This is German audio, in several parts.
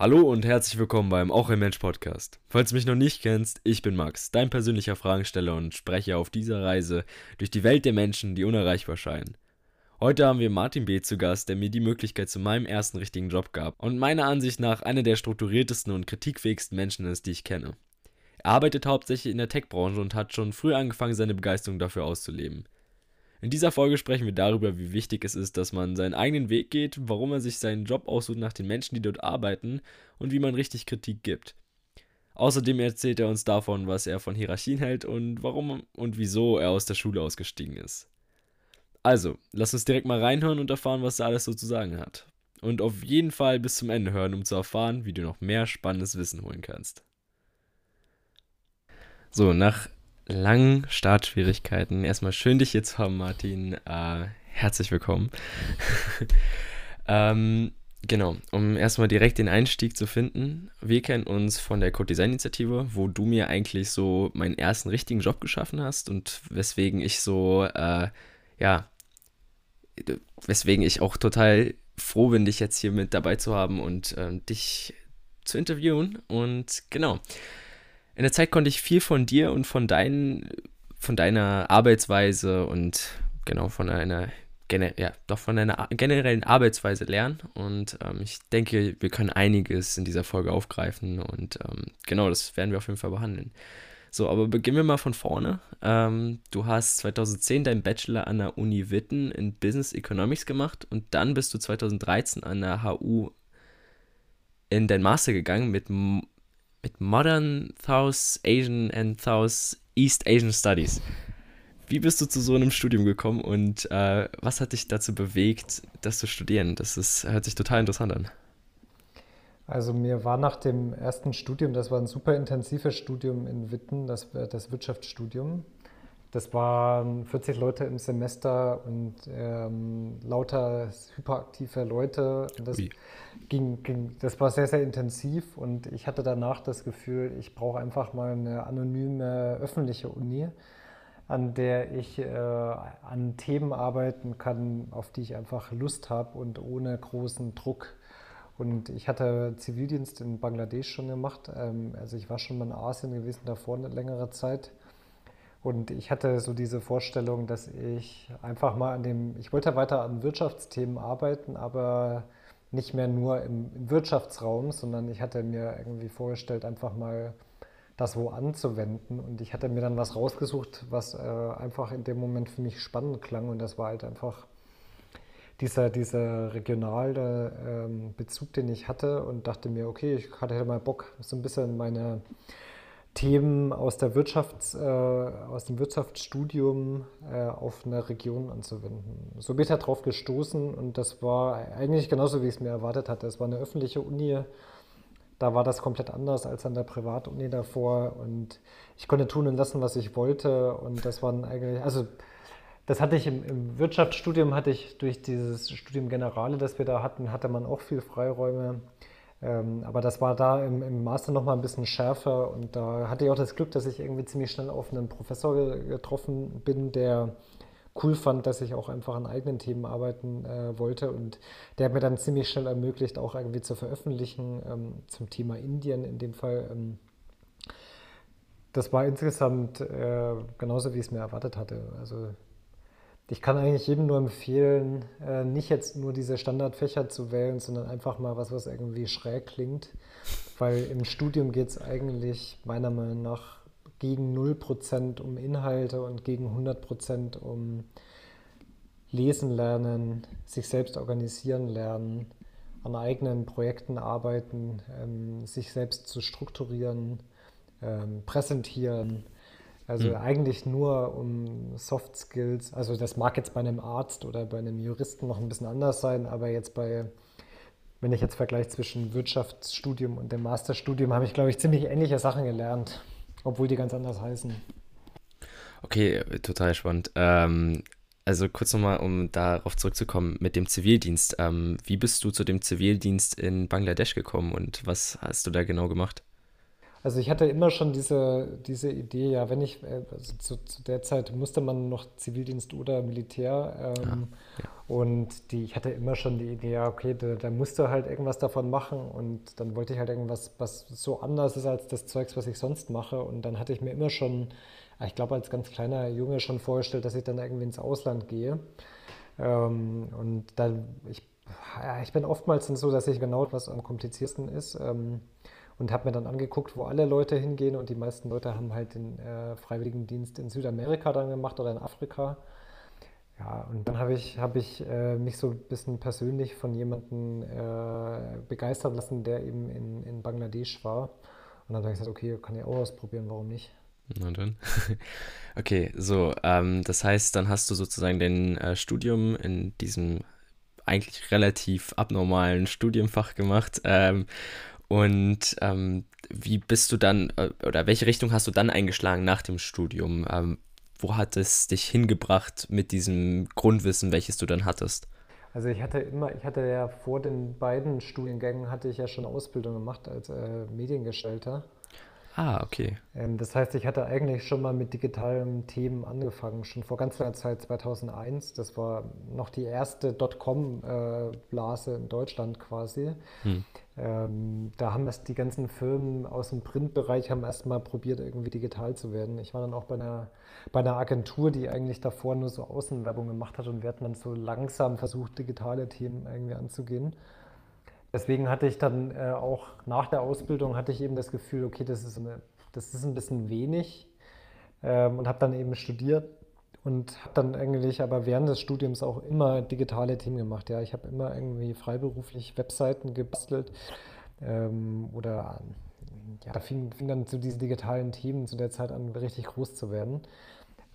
Hallo und herzlich willkommen beim Auch ein Mensch Podcast. Falls du mich noch nicht kennst, ich bin Max, dein persönlicher Fragensteller und spreche auf dieser Reise durch die Welt der Menschen, die unerreichbar scheinen. Heute haben wir Martin B. zu Gast, der mir die Möglichkeit zu meinem ersten richtigen Job gab und meiner Ansicht nach einer der strukturiertesten und kritikfähigsten Menschen ist, die ich kenne. Er arbeitet hauptsächlich in der Tech-Branche und hat schon früh angefangen, seine Begeisterung dafür auszuleben. In dieser Folge sprechen wir darüber, wie wichtig es ist, dass man seinen eigenen Weg geht, warum er sich seinen Job aussucht nach den Menschen, die dort arbeiten und wie man richtig Kritik gibt. Außerdem erzählt er uns davon, was er von Hierarchien hält und warum und wieso er aus der Schule ausgestiegen ist. Also, lass uns direkt mal reinhören und erfahren, was er alles so zu sagen hat. Und auf jeden Fall bis zum Ende hören, um zu erfahren, wie du noch mehr spannendes Wissen holen kannst. So, nach langen Startschwierigkeiten. Erstmal schön, dich hier zu haben, Martin. Äh, herzlich willkommen. ähm, genau, um erstmal direkt den Einstieg zu finden. Wir kennen uns von der Code Design Initiative, wo du mir eigentlich so meinen ersten richtigen Job geschaffen hast und weswegen ich so, äh, ja, weswegen ich auch total froh bin, dich jetzt hier mit dabei zu haben und äh, dich zu interviewen. Und genau in der Zeit konnte ich viel von dir und von, dein, von deiner Arbeitsweise und genau von einer ja, doch von einer generellen Arbeitsweise lernen. Und ähm, ich denke, wir können einiges in dieser Folge aufgreifen und ähm, genau, das werden wir auf jeden Fall behandeln. So, aber beginnen wir mal von vorne. Ähm, du hast 2010 deinen Bachelor an der Uni Witten in Business Economics gemacht und dann bist du 2013 an der HU in dein Master gegangen mit mit Modern South Asian and South East Asian Studies. Wie bist du zu so einem Studium gekommen und äh, was hat dich dazu bewegt, das zu studieren? Das ist, hört sich total interessant an. Also mir war nach dem ersten Studium, das war ein super intensives Studium in Witten, das, das Wirtschaftsstudium. Das waren 40 Leute im Semester und ähm, lauter hyperaktive Leute. Und das, ging, ging, das war sehr, sehr intensiv und ich hatte danach das Gefühl, ich brauche einfach mal eine anonyme öffentliche Uni, an der ich äh, an Themen arbeiten kann, auf die ich einfach Lust habe und ohne großen Druck. Und ich hatte Zivildienst in Bangladesch schon gemacht. Ähm, also ich war schon mal in Asien gewesen davor eine längere Zeit und ich hatte so diese Vorstellung, dass ich einfach mal an dem, ich wollte weiter an Wirtschaftsthemen arbeiten, aber nicht mehr nur im, im Wirtschaftsraum, sondern ich hatte mir irgendwie vorgestellt, einfach mal das wo anzuwenden. Und ich hatte mir dann was rausgesucht, was äh, einfach in dem Moment für mich spannend klang. Und das war halt einfach dieser, dieser regionale ähm, Bezug, den ich hatte und dachte mir, okay, ich hatte mal Bock, so ein bisschen meine Themen aus, der Wirtschafts-, äh, aus dem Wirtschaftsstudium äh, auf eine Region anzuwenden. So bin ich drauf gestoßen und das war eigentlich genauso, wie ich es mir erwartet hatte. Es war eine öffentliche Uni, da war das komplett anders als an der Privatuni davor und ich konnte tun und lassen, was ich wollte und das waren eigentlich, also das hatte ich im, im Wirtschaftsstudium, hatte ich durch dieses Studium Generale, das wir da hatten, hatte man auch viel Freiräume. Ähm, aber das war da im, im Master nochmal ein bisschen schärfer und da hatte ich auch das Glück, dass ich irgendwie ziemlich schnell auf einen Professor getroffen bin, der cool fand, dass ich auch einfach an eigenen Themen arbeiten äh, wollte und der hat mir dann ziemlich schnell ermöglicht, auch irgendwie zu veröffentlichen ähm, zum Thema Indien in dem Fall. Ähm, das war insgesamt äh, genauso, wie ich es mir erwartet hatte. Also ich kann eigentlich jedem nur empfehlen, äh, nicht jetzt nur diese Standardfächer zu wählen, sondern einfach mal was, was irgendwie schräg klingt. Weil im Studium geht es eigentlich meiner Meinung nach gegen 0% um Inhalte und gegen 100% um Lesen lernen, sich selbst organisieren lernen, an eigenen Projekten arbeiten, ähm, sich selbst zu strukturieren, ähm, präsentieren also mhm. eigentlich nur um Soft Skills. Also das mag jetzt bei einem Arzt oder bei einem Juristen noch ein bisschen anders sein, aber jetzt bei, wenn ich jetzt vergleiche zwischen Wirtschaftsstudium und dem Masterstudium, habe ich, glaube ich, ziemlich ähnliche Sachen gelernt, obwohl die ganz anders heißen. Okay, total spannend. Ähm, also kurz nochmal, um darauf zurückzukommen mit dem Zivildienst. Ähm, wie bist du zu dem Zivildienst in Bangladesch gekommen und was hast du da genau gemacht? Also ich hatte immer schon diese, diese Idee, ja, wenn ich, äh, also zu, zu der Zeit musste man noch Zivildienst oder Militär. Ähm, Ah, ja. und die, ich hatte immer schon die Idee, ja, okay, da, da musst du halt irgendwas davon machen. Und dann wollte ich halt irgendwas, was so anders ist als das Zeugs, was ich sonst mache. Und dann hatte ich mir immer schon, ah, ich glaube, als ganz kleiner Junge schon vorgestellt, dass ich dann irgendwie ins Ausland gehe. Ähm, und dann, ich, ja, ich bin oftmals dann so, dass ich genau was am kompliziertesten ist. Ähm, und habe mir dann angeguckt, wo alle Leute hingehen. Und die meisten Leute haben halt den äh, Freiwilligendienst in Südamerika dann gemacht oder in Afrika. Ja, und dann habe ich, hab ich äh, mich so ein bisschen persönlich von jemandem äh, begeistern lassen, der eben in, in Bangladesch war. Und dann habe ich gesagt, okay, kann ich auch ausprobieren, warum nicht? Na dann. Okay, so, ähm, das heißt, dann hast du sozusagen dein äh, Studium in diesem eigentlich relativ abnormalen Studienfach gemacht. Ähm, und ähm, wie bist du dann, äh, oder welche Richtung hast du dann eingeschlagen nach dem Studium? Ähm, wo hat es dich hingebracht mit diesem Grundwissen, welches du dann hattest? Also ich hatte immer, ich hatte ja vor den beiden Studiengängen hatte ich ja schon Ausbildung gemacht als äh, Mediengestalter. Ah, okay. Ähm, das heißt, ich hatte eigentlich schon mal mit digitalen Themen angefangen, schon vor ganz langer Zeit, 2001. Das war noch die erste Dotcom-Blase in Deutschland quasi. Hm. Ähm, da haben erst die ganzen Firmen aus dem Printbereich haben erst mal probiert, irgendwie digital zu werden. Ich war dann auch bei einer, bei einer Agentur, die eigentlich davor nur so Außenwerbung gemacht hat und wir hatten dann so langsam versucht, digitale Themen irgendwie anzugehen. Deswegen hatte ich dann äh, auch nach der Ausbildung hatte ich eben das Gefühl, okay, das ist, eine, das ist ein bisschen wenig ähm, und habe dann eben studiert und habe dann eigentlich aber während des Studiums auch immer digitale Themen gemacht. Ja, ich habe immer irgendwie freiberuflich Webseiten gebastelt ähm, oder ja, da fing, fing dann zu diesen digitalen Themen zu der Zeit an, richtig groß zu werden.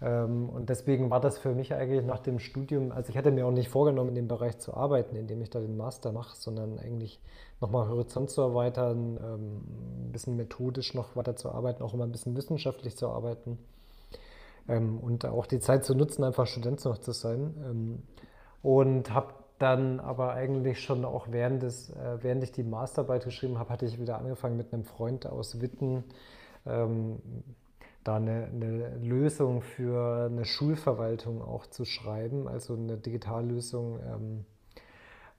Ähm, und deswegen war das für mich eigentlich nach dem Studium, also ich hatte mir auch nicht vorgenommen, in dem Bereich zu arbeiten, in dem ich da den Master mache, sondern eigentlich nochmal Horizont zu erweitern, ähm, ein bisschen methodisch noch weiter zu arbeiten, auch immer ein bisschen wissenschaftlich zu arbeiten ähm, und auch die Zeit zu nutzen, einfach Student noch zu sein. Ähm, und habe dann aber eigentlich schon auch während, des, äh, während ich die Masterarbeit geschrieben habe, hatte ich wieder angefangen mit einem Freund aus Witten. Ähm, da eine, eine, Lösung für eine Schulverwaltung auch zu schreiben, also eine Digitallösung ähm,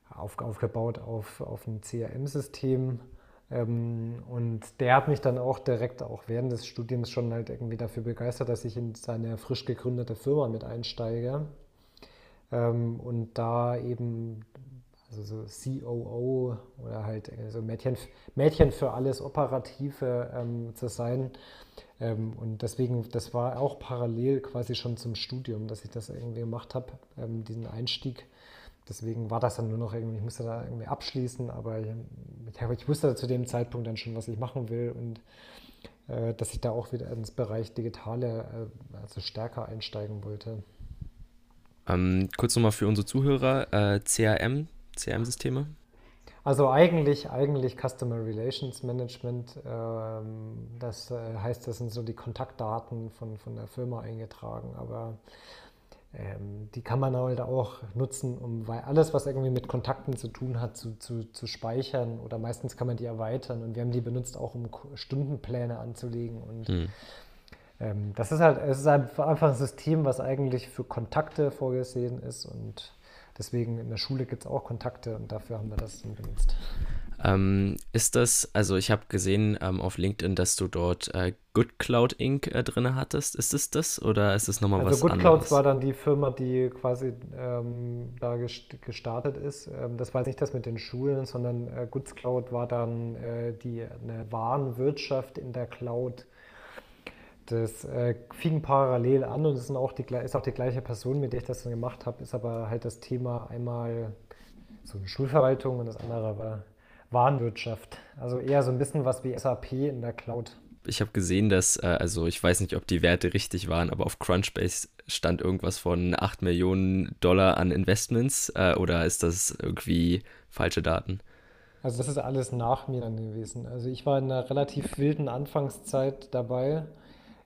auf, aufgebaut auf, auf ein CRM-System. Ähm, und der hat mich dann auch direkt auch während des Studiums schon halt irgendwie dafür begeistert, dass ich in seine frisch gegründete Firma mit einsteige. Ähm, und da eben also so COO oder halt äh, so Mädchen, Mädchen für alles Operative ähm, zu sein. Ähm, und deswegen, das war auch parallel quasi schon zum Studium, dass ich das irgendwie gemacht habe, ähm, diesen Einstieg. Deswegen war das dann nur noch irgendwie, ich musste da irgendwie abschließen, aber ich, ich wusste zu dem Zeitpunkt dann schon, was ich machen will und äh, dass ich da auch wieder ins Bereich Digitale, äh, also stärker einsteigen wollte. Ähm, kurz nochmal für unsere Zuhörer, äh, CRM, CRM-Systeme? Also eigentlich, eigentlich Customer Relations Management. Ähm, das äh, heißt, das sind so die Kontaktdaten von, von der Firma eingetragen, aber die kann man halt auch nutzen, um weil alles, was irgendwie mit Kontakten zu tun hat, zu, zu, zu speichern oder meistens kann man die erweitern und wir haben die benutzt auch, um Stundenpläne anzulegen und Hm. ähm, das ist halt, es ist einfach ein System, was eigentlich für Kontakte vorgesehen ist und Deswegen in der Schule gibt es auch Kontakte und dafür haben wir das benutzt. Ähm, ist das, also ich habe gesehen ähm, auf LinkedIn, dass du dort äh, Good Cloud Inc. Äh, drin hattest. Ist es das oder ist es nochmal Also was Good Clouds anderes? war dann die Firma, die quasi ähm, da gest- gestartet ist. Ähm, das war jetzt nicht das mit den Schulen, sondern äh, Goods Cloud war dann äh, die, eine Warenwirtschaft in der Cloud. Das äh, fing parallel an und es sind auch die, ist auch die gleiche Person, mit der ich das dann gemacht habe, ist aber halt das Thema einmal so eine Schulverwaltung und das andere war Warenwirtschaft. Also eher so ein bisschen was wie SAP in der Cloud. Ich habe gesehen, dass, äh, also ich weiß nicht, ob die Werte richtig waren, aber auf Crunchbase stand irgendwas von 8 Millionen Dollar an Investments äh, oder ist das irgendwie falsche Daten? Also das ist alles nach mir dann gewesen. Also ich war in einer relativ wilden Anfangszeit dabei.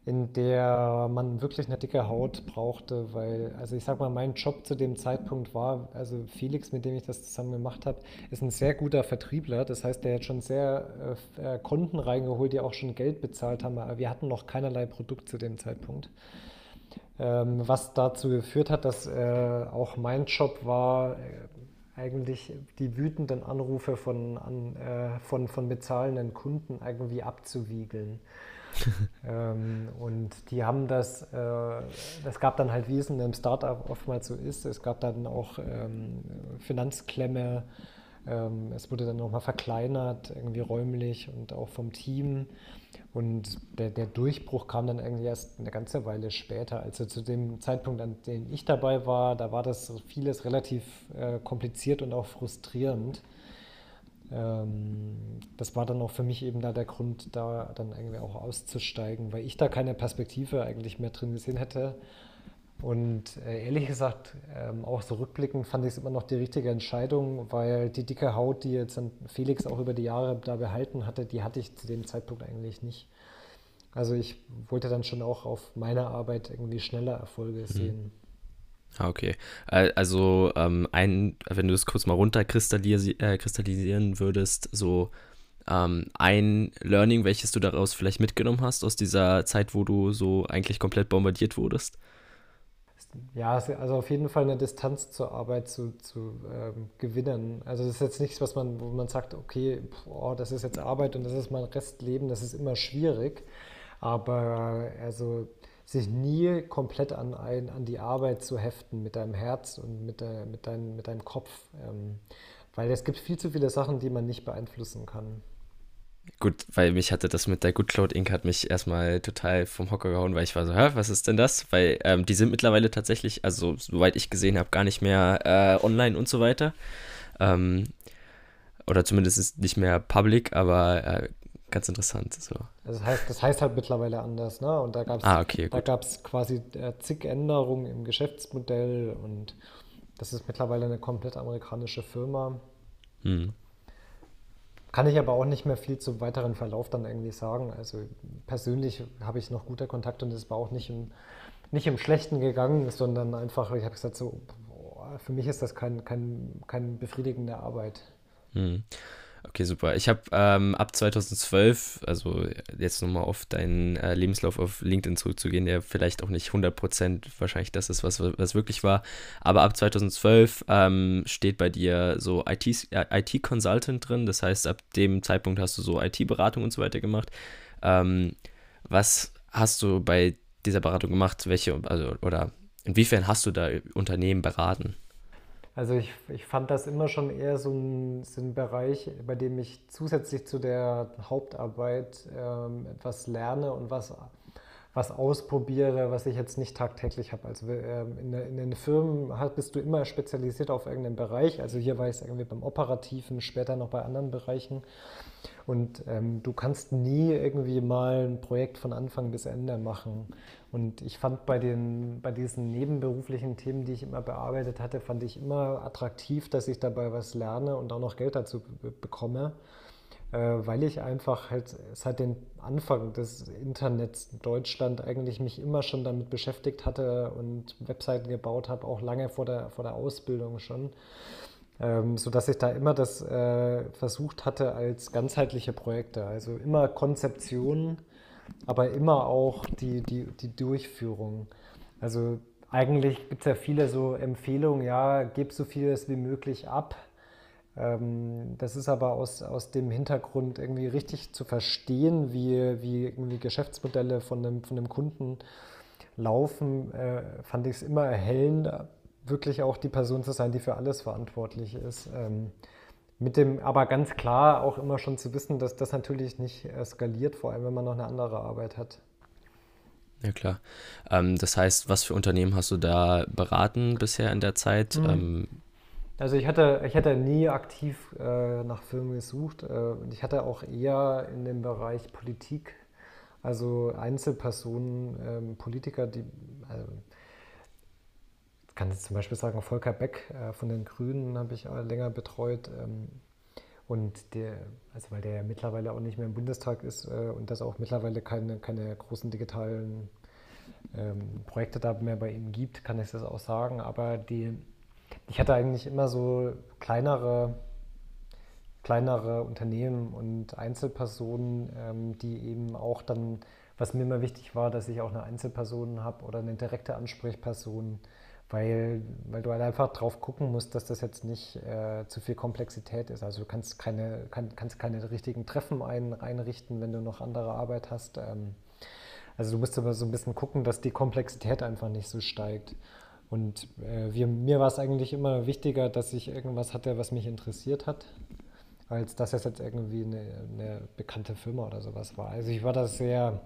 In der man wirklich eine dicke Haut brauchte, weil, also ich sag mal, mein Job zu dem Zeitpunkt war, also Felix, mit dem ich das zusammen gemacht habe, ist ein sehr guter Vertriebler. Das heißt, der hat schon sehr äh, Konten reingeholt, die auch schon Geld bezahlt haben, aber wir hatten noch keinerlei Produkt zu dem Zeitpunkt. Ähm, was dazu geführt hat, dass äh, auch mein Job war, äh, eigentlich die wütenden Anrufe von, an, äh, von, von bezahlenden Kunden irgendwie abzuwiegeln. ähm, und die haben das, äh, es gab dann halt, wie es in einem Startup oftmals so ist, es gab dann auch ähm, Finanzklemme, ähm, es wurde dann nochmal verkleinert, irgendwie räumlich und auch vom Team. Und der, der, Durchbruch kam dann irgendwie erst eine ganze Weile später. Also zu dem Zeitpunkt, an dem ich dabei war, da war das vieles relativ äh, kompliziert und auch frustrierend. Ähm, das war dann auch für mich eben da der Grund, da dann irgendwie auch auszusteigen, weil ich da keine Perspektive eigentlich mehr drin gesehen hätte. Und äh, ehrlich gesagt, ähm, auch so rückblickend fand ich es immer noch die richtige Entscheidung, weil die dicke Haut, die jetzt Felix auch über die Jahre da behalten hatte, die hatte ich zu dem Zeitpunkt eigentlich nicht. Also ich wollte dann schon auch auf meiner Arbeit irgendwie schneller Erfolge mhm. Ah, okay. Also ähm, ein, wenn du es kurz mal runterkristallisieren äh, würdest, so ähm, ein Learning, welches du daraus vielleicht mitgenommen hast aus dieser Zeit, wo du so eigentlich komplett bombardiert wurdest? ja, also auf jeden Fall eine Distanz zur Arbeit zu, zu ähm, gewinnen. Also das ist jetzt nichts, was man, wo man sagt, okay, boah, das ist jetzt Arbeit und das ist mein Restleben, das ist immer schwierig. Aber also sich nie komplett an, ein, an die Arbeit zu heften mit deinem Herz und mit, der, mit, dein, mit deinem Kopf. Ähm, weil es gibt viel zu viele Sachen, die man nicht beeinflussen kann. Gut, weil mich hatte das mit der Good Cloud Inc. hat mich erstmal total vom Hocker gehauen, weil ich war so, hä, was ist denn das? Weil ähm, die sind mittlerweile tatsächlich, also soweit ich gesehen habe, gar nicht mehr äh, online und so weiter. Ähm, oder zumindest ist nicht mehr public, aber äh, ganz interessant. So. Also das, heißt, das heißt halt mittlerweile anders, ne? Und da gab es ah, okay, quasi äh, zig Änderungen im Geschäftsmodell und das ist mittlerweile eine komplett amerikanische Firma. Hm. Kann ich aber auch nicht mehr viel zum weiteren Verlauf dann irgendwie sagen. Also persönlich habe ich noch gute Kontakte und es war auch nicht im, nicht im Schlechten gegangen, sondern einfach, ich habe gesagt, so, boah, für mich ist das kein, kein, kein befriedigende Arbeit. Hm. Okay, super. Ich habe ähm, ab 2012, also jetzt nochmal auf deinen äh, Lebenslauf auf LinkedIn zurückzugehen, der vielleicht auch nicht 100% wahrscheinlich das ist, was, was wirklich war, aber ab 2012 ähm, steht bei dir so IT-Consultant IT drin, das heißt, ab dem Zeitpunkt hast du so IT-Beratung und so weiter gemacht. Ähm, was hast du bei dieser Beratung gemacht? Welche, also, oder inwiefern hast du da Unternehmen beraten? Also ich, ich fand das immer schon eher so ein, so ein Bereich, bei dem ich zusätzlich zu der Hauptarbeit ähm, etwas lerne und was, was ausprobiere, was ich jetzt nicht tagtäglich habe. Also ähm, in, in, den Firmen bist du immer spezialisiert auf irgendeinen Bereich. Also hier war ich irgendwie beim Operativen, später noch bei anderen Bereichen. Und ähm, du kannst nie irgendwie mal ein Projekt von Anfang bis Ende machen. Und ich fand bei, den, bei diesen nebenberuflichen Themen, die ich immer bearbeitet hatte, fand ich immer attraktiv, dass ich dabei was lerne und auch noch Geld dazu bekomme, äh, weil ich einfach halt seit dem Anfang des Internets in Deutschland eigentlich mich immer schon damit beschäftigt hatte und Webseiten gebaut habe, auch lange vor der, vor der Ausbildung schon. Ähm, sodass ich da immer das äh, versucht hatte als ganzheitliche Projekte, also immer Konzeption aber immer auch die, die, die Durchführung. Also eigentlich gibt es ja viele so Empfehlungen, ja, gib so vieles wie möglich ab. Ähm, das ist aber aus, aus dem Hintergrund irgendwie richtig zu verstehen, wie, wie irgendwie Geschäftsmodelle von einem, von einem Kunden laufen, äh, fand ich es immer erhellend, wirklich auch die Person zu sein, die für alles verantwortlich ist. Ähm, mit dem, aber ganz klar auch immer schon zu wissen, dass das natürlich nicht skaliert, vor allem wenn man noch eine andere Arbeit hat. Ja, klar. Ähm, das heißt, was für Unternehmen hast du da beraten bisher in der Zeit? Mhm. Ähm, also ich hatte, ich hatte nie aktiv äh, nach Firmen gesucht. Äh, ich hatte auch eher in dem Bereich Politik, also Einzelpersonen, ähm, Politiker, die, also kann jetzt zum Beispiel sagen, Volker Beck äh, von den Grünen habe ich länger betreut. Ähm, Und der, also weil der ja mittlerweile auch nicht mehr im Bundestag ist äh, und das auch mittlerweile keine, keine großen digitalen ähm, Projekte da mehr bei ihm gibt, kann ich das auch sagen. Aber die, ich hatte eigentlich immer so kleinere, kleinere Unternehmen und Einzelpersonen, ähm, die eben auch dann, was mir immer wichtig war, dass ich auch eine Einzelperson habe oder eine direkte Ansprechperson, weil, weil du halt einfach drauf gucken musst, dass das jetzt nicht äh, zu viel Komplexität ist. Also du kannst keine, kann, kannst keine richtigen Treffen ein, einrichten, wenn du noch andere Arbeit hast. Ähm, also du musst aber so ein bisschen gucken, dass die Komplexität einfach nicht so steigt. Und äh, wir, mir war es eigentlich immer wichtiger, dass ich irgendwas hatte, was mich interessiert hat, als dass es jetzt irgendwie eine, eine bekannte Firma oder sowas war. Also ich war da sehr,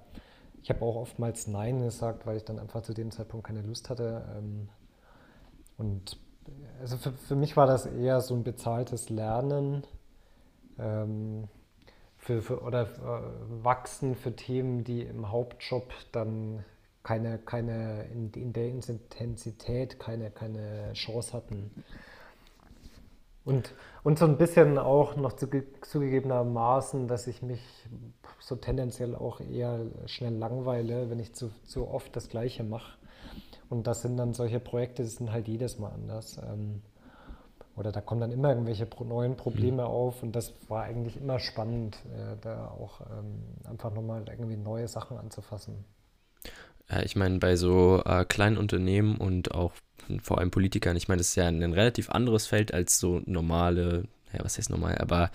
ich habe auch oftmals Nein gesagt, weil ich dann einfach zu dem Zeitpunkt keine Lust hatte. Ähm, und also für, für mich war das eher so ein bezahltes Lernen. Ähm, für, für, oder äh, wachsen für Themen, die im Hauptjob dann keine, keine in, in, der Intensität keine, keine Chance hatten. Und, und so ein bisschen auch noch zuge zugegebenermaßen, dass ich mich so tendenziell auch eher schnell langweile, wenn ich zu, zu oft das Gleiche mache. Und das sind dann solche Projekte, die sind halt jedes Mal anders. Ähm, oder da kommen dann immer irgendwelche neuen Probleme mhm. auf und das war eigentlich immer spannend, äh, da auch ähm, einfach nochmal irgendwie neue Sachen anzufassen. Ja, ich meine, bei so äh, kleinen Unternehmen und auch vor allem Politikern, ich meine, das ist ja ein, ein relativ anderes Feld als so normale, ja, was heißt normal, aber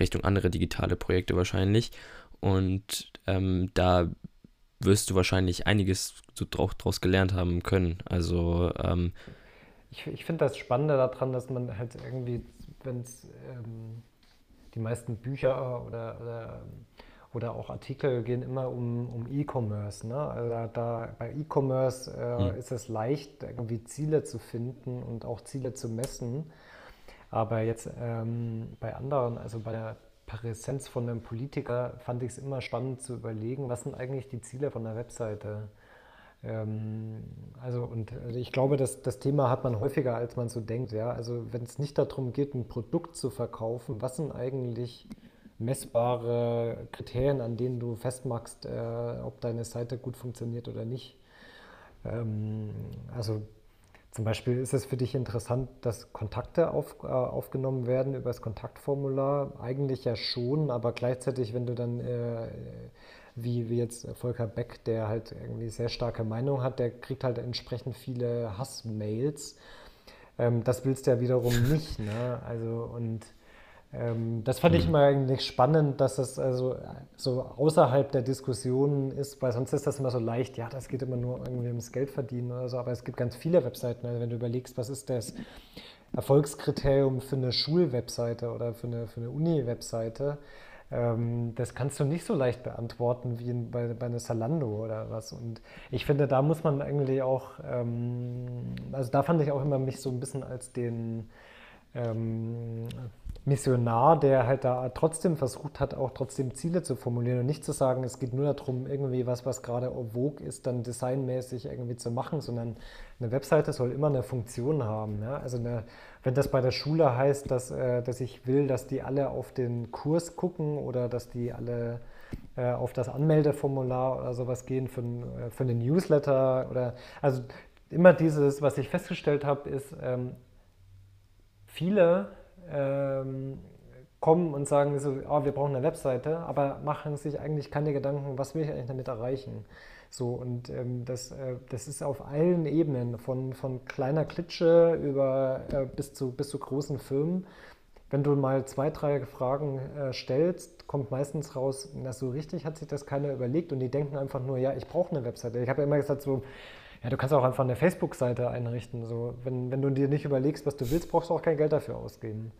Richtung andere digitale Projekte wahrscheinlich. Und ähm, da wirst du wahrscheinlich einiges so draus gelernt haben können. Also ähm, ich, ich finde das Spannende daran, dass man halt irgendwie, wenn es ähm, die meisten Bücher oder, oder, oder, auch Artikel gehen immer um, um E-Commerce. Ne? Also da, da, bei E-Commerce äh, mhm. ist es leicht, irgendwie Ziele zu finden und auch Ziele zu messen. Aber jetzt ähm, bei anderen, also bei der Präsenz von einem Politiker, fand ich es immer spannend zu überlegen, was sind eigentlich die Ziele von der Webseite? Ähm, also, und also ich glaube, dass das Thema hat man häufiger, als man so denkt. Ja? Also, wenn es nicht darum geht, ein Produkt zu verkaufen, was sind eigentlich messbare Kriterien, an denen du festmachst, äh, ob deine Seite gut funktioniert oder nicht? Ähm, also, zum Beispiel ist es für dich interessant, dass Kontakte auf, äh, aufgenommen werden über das Kontaktformular? Eigentlich ja schon, aber gleichzeitig, wenn du dann äh, wie, wie jetzt Volker Beck, der halt irgendwie sehr starke Meinung hat, der kriegt halt entsprechend viele Hassmails. Ähm, das willst du ja wiederum nicht. Ne? Also und das fand ich mhm. immer eigentlich spannend, dass das also so außerhalb der Diskussion ist, weil sonst ist das immer so leicht, ja, das geht immer nur irgendwie ums Geld verdienen oder so, aber es gibt ganz viele Webseiten. Also wenn du überlegst, was ist das Erfolgskriterium für eine Schulwebseite oder für eine, für eine Uni-Webseite, ähm, das kannst du nicht so leicht beantworten wie bei, bei einer Salando oder was. Und ich finde, da muss man eigentlich auch, ähm, also da fand ich auch immer mich so ein bisschen als den ähm, Missionar, der halt da trotzdem versucht hat, auch trotzdem Ziele zu formulieren und nicht zu sagen, es geht nur darum, irgendwie was, was gerade vogue ist, dann designmäßig irgendwie zu machen, sondern eine Webseite soll immer eine Funktion haben. Ja? Also eine, wenn das bei der Schule heißt, dass, äh, dass ich will, dass die alle auf den Kurs gucken oder dass die alle äh, auf das Anmeldeformular oder sowas gehen für, äh, für einen Newsletter oder also immer dieses, was ich festgestellt habe, ist, ähm, viele ähm, kommen und sagen so, oh, wir brauchen eine Webseite, aber machen sich eigentlich keine Gedanken, was will ich eigentlich damit erreichen. So, und ähm, das, äh, das ist auf allen Ebenen, von, von kleiner Klitsche über äh, bis, zu, bis zu großen Firmen. Wenn du mal zwei, drei Fragen äh, stellst, kommt meistens raus, na, so richtig hat sich das keiner überlegt und die denken einfach nur, ja, ich brauche eine Webseite. Ich habe ja immer gesagt, so, ja, du kannst auch einfach eine Facebook-Seite einrichten. So. Wenn, wenn du dir nicht überlegst, was du willst, brauchst du auch kein Geld dafür ausgeben.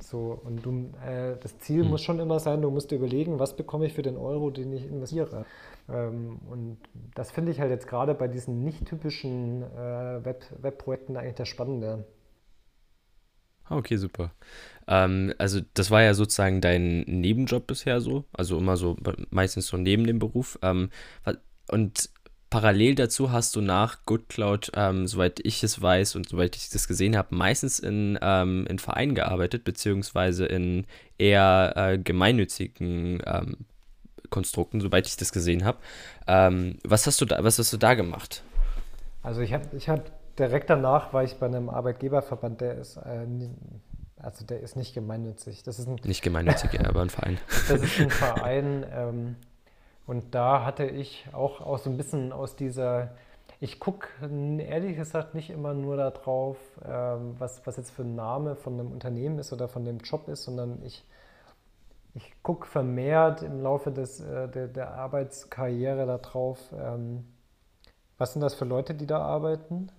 So, und du, äh, das Ziel mhm. muss schon immer sein, du musst dir überlegen, was bekomme ich für den Euro, den ich investiere. Ähm, und das finde ich halt jetzt gerade bei diesen nicht typischen äh, Web, Webprojekten eigentlich das Spannende. Ah, okay, super. Ähm, also das war ja sozusagen dein Nebenjob bisher so, also immer so meistens so neben dem Beruf. Ähm, und parallel dazu hast du nach GoodCloud, ähm, soweit ich es weiß und soweit ich das gesehen habe, meistens in, ähm, in Vereinen gearbeitet, beziehungsweise in eher äh, gemeinnützigen ähm, Konstrukten, soweit ich das gesehen habe. Ähm, was, hast du da, was hast du da gemacht? Also ich habe ich hab direkt danach war ich bei einem Arbeitgeberverband, der ist äh, also der ist nicht gemeinnützig. Das ist ein, nicht gemeinnützig, aber ein Verein. Das ist ein Verein. Und da hatte ich auch, auch so ein bisschen aus dieser, ich gucke ehrlich gesagt nicht immer nur darauf, ähm, was, was jetzt für ein Name von einem Unternehmen ist oder von dem Job ist, sondern ich, ich gucke vermehrt im Laufe des, äh, der, der Arbeitskarriere darauf, ähm, was sind das für Leute, die da arbeiten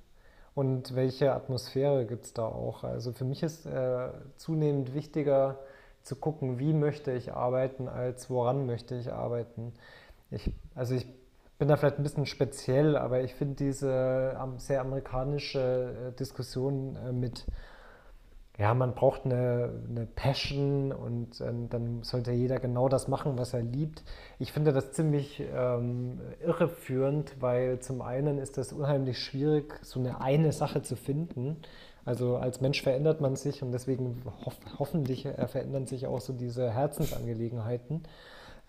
und welche Atmosphäre gibt es da auch. Also für mich ist äh, zunehmend wichtiger, zu gucken, wie möchte ich arbeiten, als woran möchte ich arbeiten. Ich, also ich bin da vielleicht ein bisschen speziell, aber ich finde diese sehr amerikanische äh, Diskussion äh, mit, ja, man braucht eine, eine Passion und ähm, dann sollte jeder genau das machen, was er liebt. Ich finde das ziemlich ähm, irreführend, weil zum einen ist das unheimlich schwierig, so eine eine Sache zu finden. Also als Mensch verändert man sich und deswegen hof hoffentlich äh, verändern sich auch so diese Herzensangelegenheiten.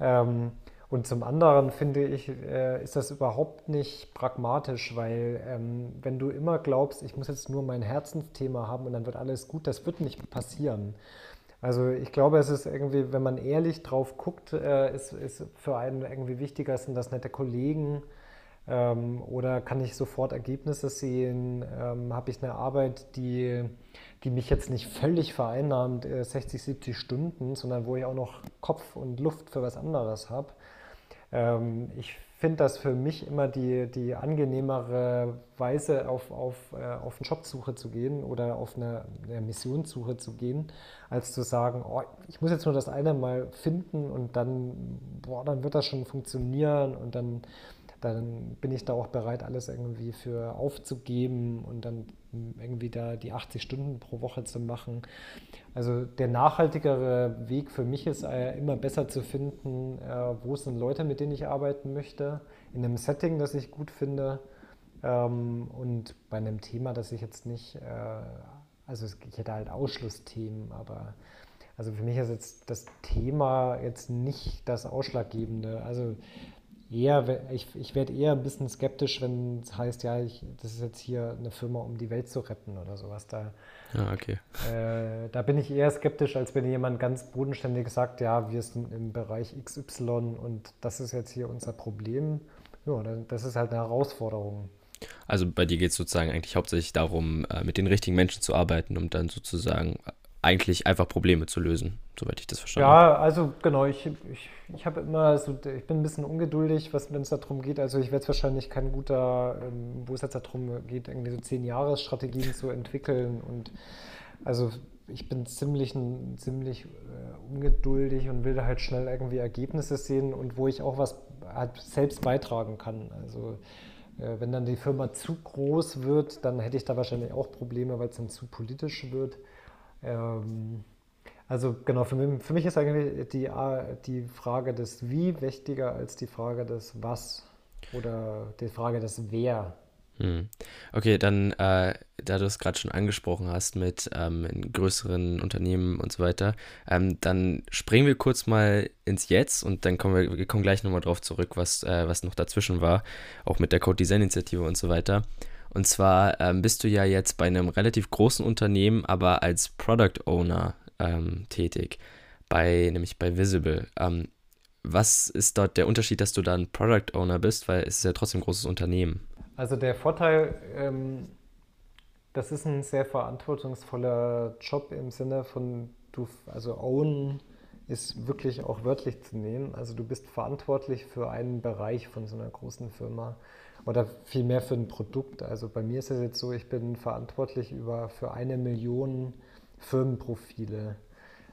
Ähm, und zum anderen finde ich, äh, ist das überhaupt nicht pragmatisch, weil ähm, wenn du immer glaubst, ich muss jetzt nur mein Herzensthema haben und dann wird alles gut, das wird nicht passieren. Also ich glaube, es ist irgendwie, wenn man ehrlich drauf guckt, äh, ist, ist für einen irgendwie wichtiger, sind das nette Kollegen, ähm, oder kann ich sofort Ergebnisse sehen? Ähm, Habe ich eine Arbeit, die, die mich jetzt nicht völlig vereinnahmt, äh, 60, 70 Stunden, sondern wo ich auch noch Kopf und Luft für was anderes habe? Ähm, ich finde das für mich immer die, die angenehmere Weise, auf, auf, äh, auf eine Jobsuche zu gehen oder auf eine, eine Missionssuche zu gehen, als zu sagen, oh, ich muss jetzt nur das eine mal finden und dann, boah, dann wird das schon funktionieren und dann dann bin ich da auch bereit, alles irgendwie für aufzugeben und dann irgendwie da die 80 Stunden pro Woche zu machen. Also der nachhaltigere Weg für mich ist äh, immer besser zu finden, äh, wo sind Leute, mit denen ich arbeiten möchte, in einem Setting, das ich gut finde ähm, und bei einem Thema, das ich jetzt nicht, äh, also ich hätte halt Ausschlussthemen, aber also für mich ist jetzt das Thema jetzt nicht das Ausschlaggebende. Also eher, ich, ich werde eher ein bisschen skeptisch, wenn es heißt, ja, ich, das ist jetzt hier eine Firma, um die Welt zu retten oder sowas. Da, ah, okay. Äh, da bin ich eher skeptisch, als wenn jemand ganz bodenständig sagt, ja, wir sind im Bereich XY und das ist jetzt hier unser Problem. Ja, das ist halt eine Herausforderung. Also bei dir geht es sozusagen eigentlich hauptsächlich darum, äh, mit den richtigen Menschen zu arbeiten, um dann sozusagen eigentlich einfach Probleme zu lösen, soweit ich das verstanden habe. Ja, also genau, ich, ich, ich habe immer so, ich bin ein bisschen ungeduldig, wenn es darum geht. Also ich werde es wahrscheinlich kein guter, ähm, wo es jetzt darum geht, irgendwie so zehn Jahresstrategien zu entwickeln. Und also ich bin ziemlich, ziemlich äh, ungeduldig und will da halt schnell irgendwie Ergebnisse sehen und wo ich auch was halt selbst beitragen kann. Also äh, wenn dann die Firma zu groß wird, dann hätte ich da wahrscheinlich auch Probleme, weil es dann zu politisch wird. Ähm, also genau, für mich, für mich, ist eigentlich die, die Frage des Wie wichtiger als die Frage des Was oder die Frage des Wer. Hm. Okay, dann, äh, da du es gerade schon angesprochen hast mit ähm, größeren Unternehmen und so weiter, ähm, dann springen wir kurz mal ins Jetzt und dann kommen wir, wir kommen gleich nochmal drauf zurück, was, äh, was noch dazwischen war, auch mit der Code Design Initiative und so weiter. Und zwar ähm, bist du ja jetzt bei einem relativ großen Unternehmen, aber als Product Owner ähm, tätig, bei, nämlich bei Visible. Ähm, was ist dort der Unterschied, dass du dann Product Owner bist, weil es ist ja trotzdem ein großes Unternehmen? Also der Vorteil, ähm, das ist ein sehr verantwortungsvoller Job im Sinne von, du, also Own ist wirklich auch wörtlich zu nehmen. Also du bist verantwortlich für einen Bereich von so einer großen Firma oder vielmehr für ein Produkt. Also bei mir ist es jetzt so, ich bin verantwortlich über, für eine Million Firmenprofile.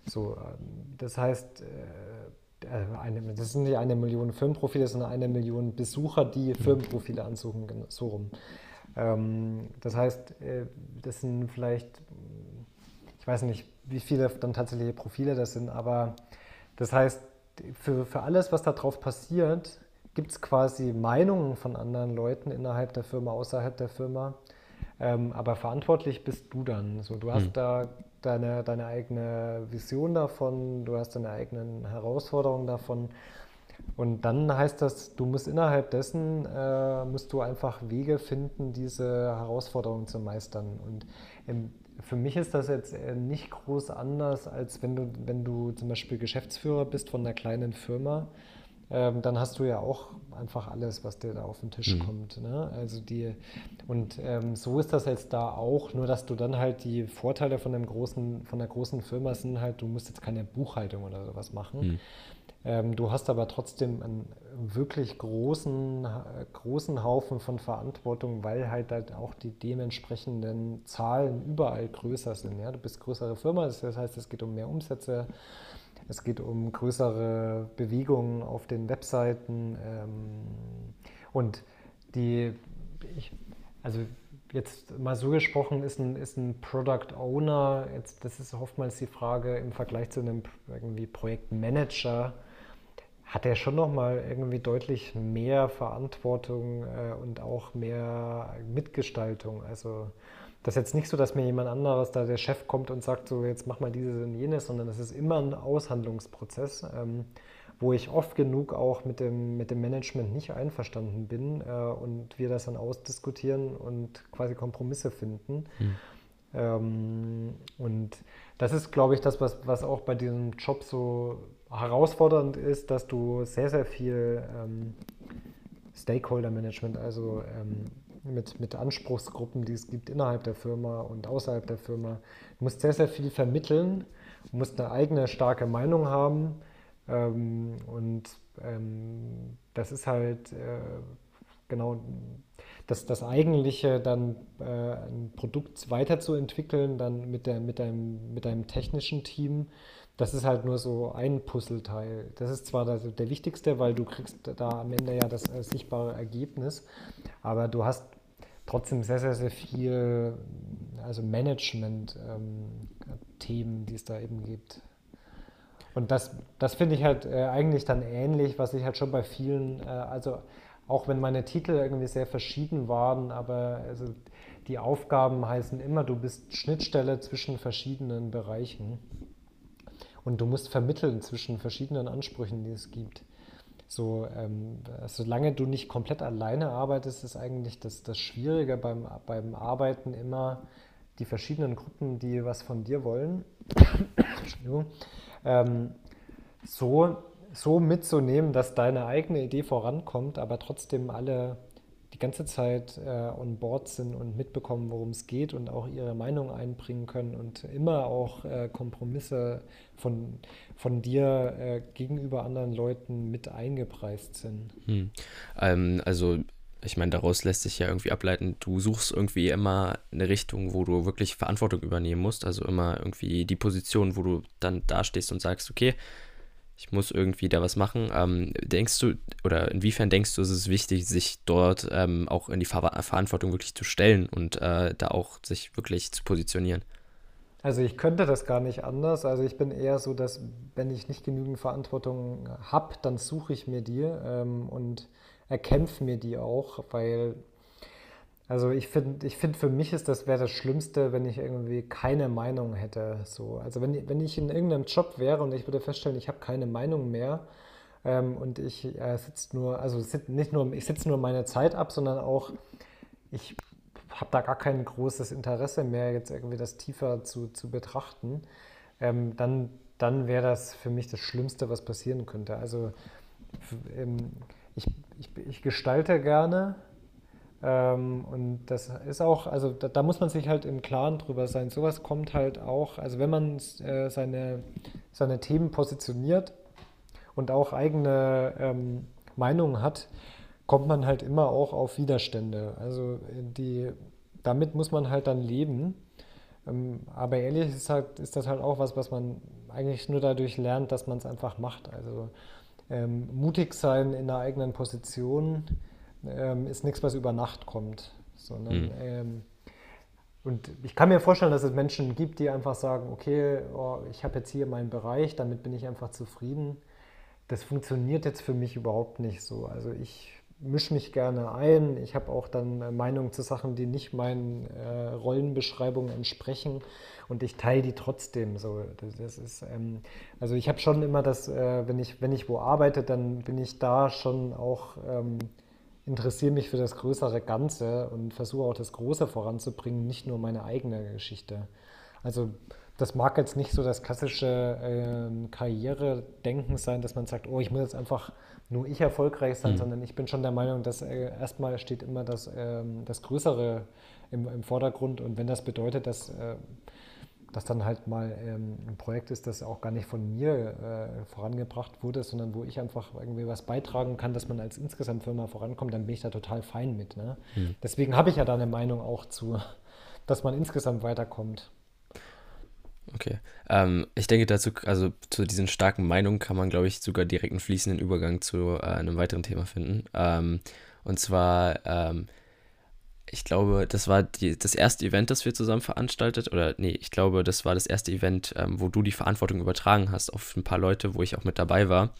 So, ähm, das heißt, äh, äh, eine, das sind nicht eine Million Firmenprofile, sondern eine Million Besucher, die Firmenprofile ansuchen, so rum. Ähm, das heißt, äh, das sind vielleicht, ich weiß nicht, wie viele dann tatsächliche Profile das sind, aber das heißt, für, für alles, was da drauf passiert, gibt es quasi Meinungen von anderen Leuten innerhalb der Firma, außerhalb der Firma. Ähm, aber verantwortlich bist du dann. So, du hast mhm. da deine, deine eigene Vision davon, du hast deine eigenen Herausforderungen davon. Und dann heißt das, du musst innerhalb dessen, äh, musst du einfach Wege finden, diese Herausforderungen zu meistern. Und im, für mich ist das jetzt äh, nicht groß anders, als wenn du, wenn du zum Beispiel Geschäftsführer bist von einer kleinen Firma ähm, dann hast du ja auch einfach alles, was dir da auf den Tisch mhm. kommt. Ne? Also die, und ähm, so ist das jetzt da auch, nur dass du dann halt die Vorteile von einem großen, von einer großen Firma sind halt, du musst jetzt keine Buchhaltung oder sowas machen. Mhm. Ähm, du hast aber trotzdem einen wirklich großen, großen Haufen von Verantwortung, weil halt, halt auch die dementsprechenden Zahlen überall größer sind. Ja? Du bist größere Firma, das heißt, es geht um mehr Umsätze. Es geht um größere Bewegungen auf den Webseiten. Ähm, und die, ich, also jetzt mal so gesprochen, ist ein, ist ein Product Owner, jetzt, das ist oftmals die Frage im Vergleich zu einem irgendwie Projektmanager, hat er schon nochmal irgendwie deutlich mehr Verantwortung äh, und auch mehr Mitgestaltung. Also das ist jetzt nicht so, dass mir jemand anderes, da der Chef kommt und sagt, so jetzt mach mal dieses und jenes, sondern es ist immer ein Aushandlungsprozess, ähm, wo ich oft genug auch mit dem, mit dem Management nicht einverstanden bin äh, und wir das dann ausdiskutieren und quasi Kompromisse finden. Hm. Ähm, und das ist, glaube ich, das, was, was auch bei diesem Job so herausfordernd ist, dass du sehr, sehr viel ähm, Stakeholder-Management, also ähm, mit, mit Anspruchsgruppen, die es gibt innerhalb der Firma und außerhalb der Firma. Du musst sehr, sehr viel vermitteln, musst eine eigene starke Meinung haben ähm, und ähm, das ist halt äh, genau das, das Eigentliche, dann äh, ein Produkt weiterzuentwickeln, dann mit, der, mit, deinem, mit deinem technischen Team. Das ist halt nur so ein Puzzleteil. Das ist zwar der, der wichtigste, weil du kriegst da am Ende ja das äh, sichtbare Ergebnis, aber du hast trotzdem sehr, sehr, sehr viel also Management-Themen, ähm, die es da eben gibt. Und das, das finde ich halt äh, eigentlich dann ähnlich, was ich halt schon bei vielen, äh, also auch wenn meine Titel irgendwie sehr verschieden waren, aber also die Aufgaben heißen immer, du bist Schnittstelle zwischen verschiedenen Bereichen. Und du musst vermitteln zwischen verschiedenen Ansprüchen, die es gibt. So, ähm, solange du nicht komplett alleine arbeitest, ist eigentlich das, das Schwierige beim, beim Arbeiten immer die verschiedenen Gruppen, die was von dir wollen, ähm, so, so mitzunehmen, dass deine eigene Idee vorankommt, aber trotzdem alle die ganze Zeit äh, on board sind und mitbekommen, worum es geht und auch ihre Meinung einbringen können und immer auch äh, Kompromisse von, von dir äh, gegenüber anderen Leuten mit eingepreist sind. Hm. Ähm, also ich meine, daraus lässt sich ja irgendwie ableiten, du suchst irgendwie immer eine Richtung, wo du wirklich Verantwortung übernehmen musst, also immer irgendwie die Position, wo du dann dastehst und sagst, okay, ich muss irgendwie da was machen. Ähm, denkst du, oder inwiefern denkst du, ist es wichtig, sich dort ähm, auch in die Ver Verantwortung wirklich zu stellen und äh, da auch sich wirklich zu positionieren? Also ich könnte das gar nicht anders. Also ich bin eher so, dass wenn ich nicht genügend Verantwortung habe, dann suche ich mir die ähm, und erkämpfe mir die auch, weil also ich finde, ich find für mich ist das wäre das Schlimmste, wenn ich irgendwie keine Meinung hätte. So. Also wenn, wenn ich in irgendeinem Job wäre und ich würde feststellen, ich habe keine Meinung mehr ähm, und ich äh, sitze nur, also sit, nicht nur, ich sitze nur meine Zeit ab, sondern auch ich habe da gar kein großes Interesse mehr, jetzt irgendwie das tiefer zu, zu betrachten, ähm, dann, dann wäre das für mich das Schlimmste, was passieren könnte. Also ähm, ich, ich, ich gestalte gerne ähm, und das ist auch, also da, da, muss man sich halt im Klaren drüber sein. Sowas kommt halt auch, also wenn man äh, seine, seine Themen positioniert und auch eigene ähm, Meinungen hat, kommt man halt immer auch auf Widerstände. Also die, damit muss man halt dann leben. Ähm, aber ehrlich halt, ist das halt auch was, was man eigentlich nur dadurch lernt, dass man es einfach macht. Also ähm, mutig sein in der eigenen Position ähm, ist nichts, was über Nacht kommt, sondern mhm. ähm, und ich kann mir vorstellen, dass es Menschen gibt, die einfach sagen, okay, oh, ich habe jetzt hier meinen Bereich, damit bin ich einfach zufrieden. das funktioniert jetzt für mich überhaupt nicht so. Also ich mische mich gerne ein. Ich habe auch dann Meinungen zu Sachen, die nicht meinen äh, Rollenbeschreibungen entsprechen und ich teile die trotzdem. So, das, das ist, ähm, also ich habe schon immer das, äh, wenn ich wenn ich wo arbeite, dann bin ich da schon auch ähm, interessiere mich für das größere Ganze und versuche auch das Große voranzubringen, nicht nur meine eigene Geschichte. Also das mag jetzt nicht so das klassische äh, Karrieredenken sein, dass man sagt, oh, ich muss jetzt einfach nur ich erfolgreich sein, mhm. sondern ich bin schon der Meinung, dass äh, erstmal steht immer das, äh, das Größere im, im, Vordergrund und wenn das bedeutet, dass äh, das dann halt mal ähm, ein Projekt ist, das auch gar nicht von mir äh, vorangebracht wurde, sondern wo ich einfach irgendwie was beitragen kann, dass man als insgesamt Firma vorankommt, dann bin ich da total fein mit. Ne? Mhm. Deswegen habe ich ja da eine Meinung auch zu, dass man insgesamt weiterkommt. Okay. Ähm, ich denke dazu, also zu diesen starken Meinungen kann man, glaube ich, sogar direkt einen fließenden Übergang zu äh, einem weiteren Thema finden. Ähm, und zwar, ähm, ich glaube, das war die, das erste Event, das wir zusammen veranstaltet, oder nee, ich glaube, das war das erste Event, ähm, wo du die Verantwortung übertragen hast auf ein paar Leute, wo ich auch mit dabei war.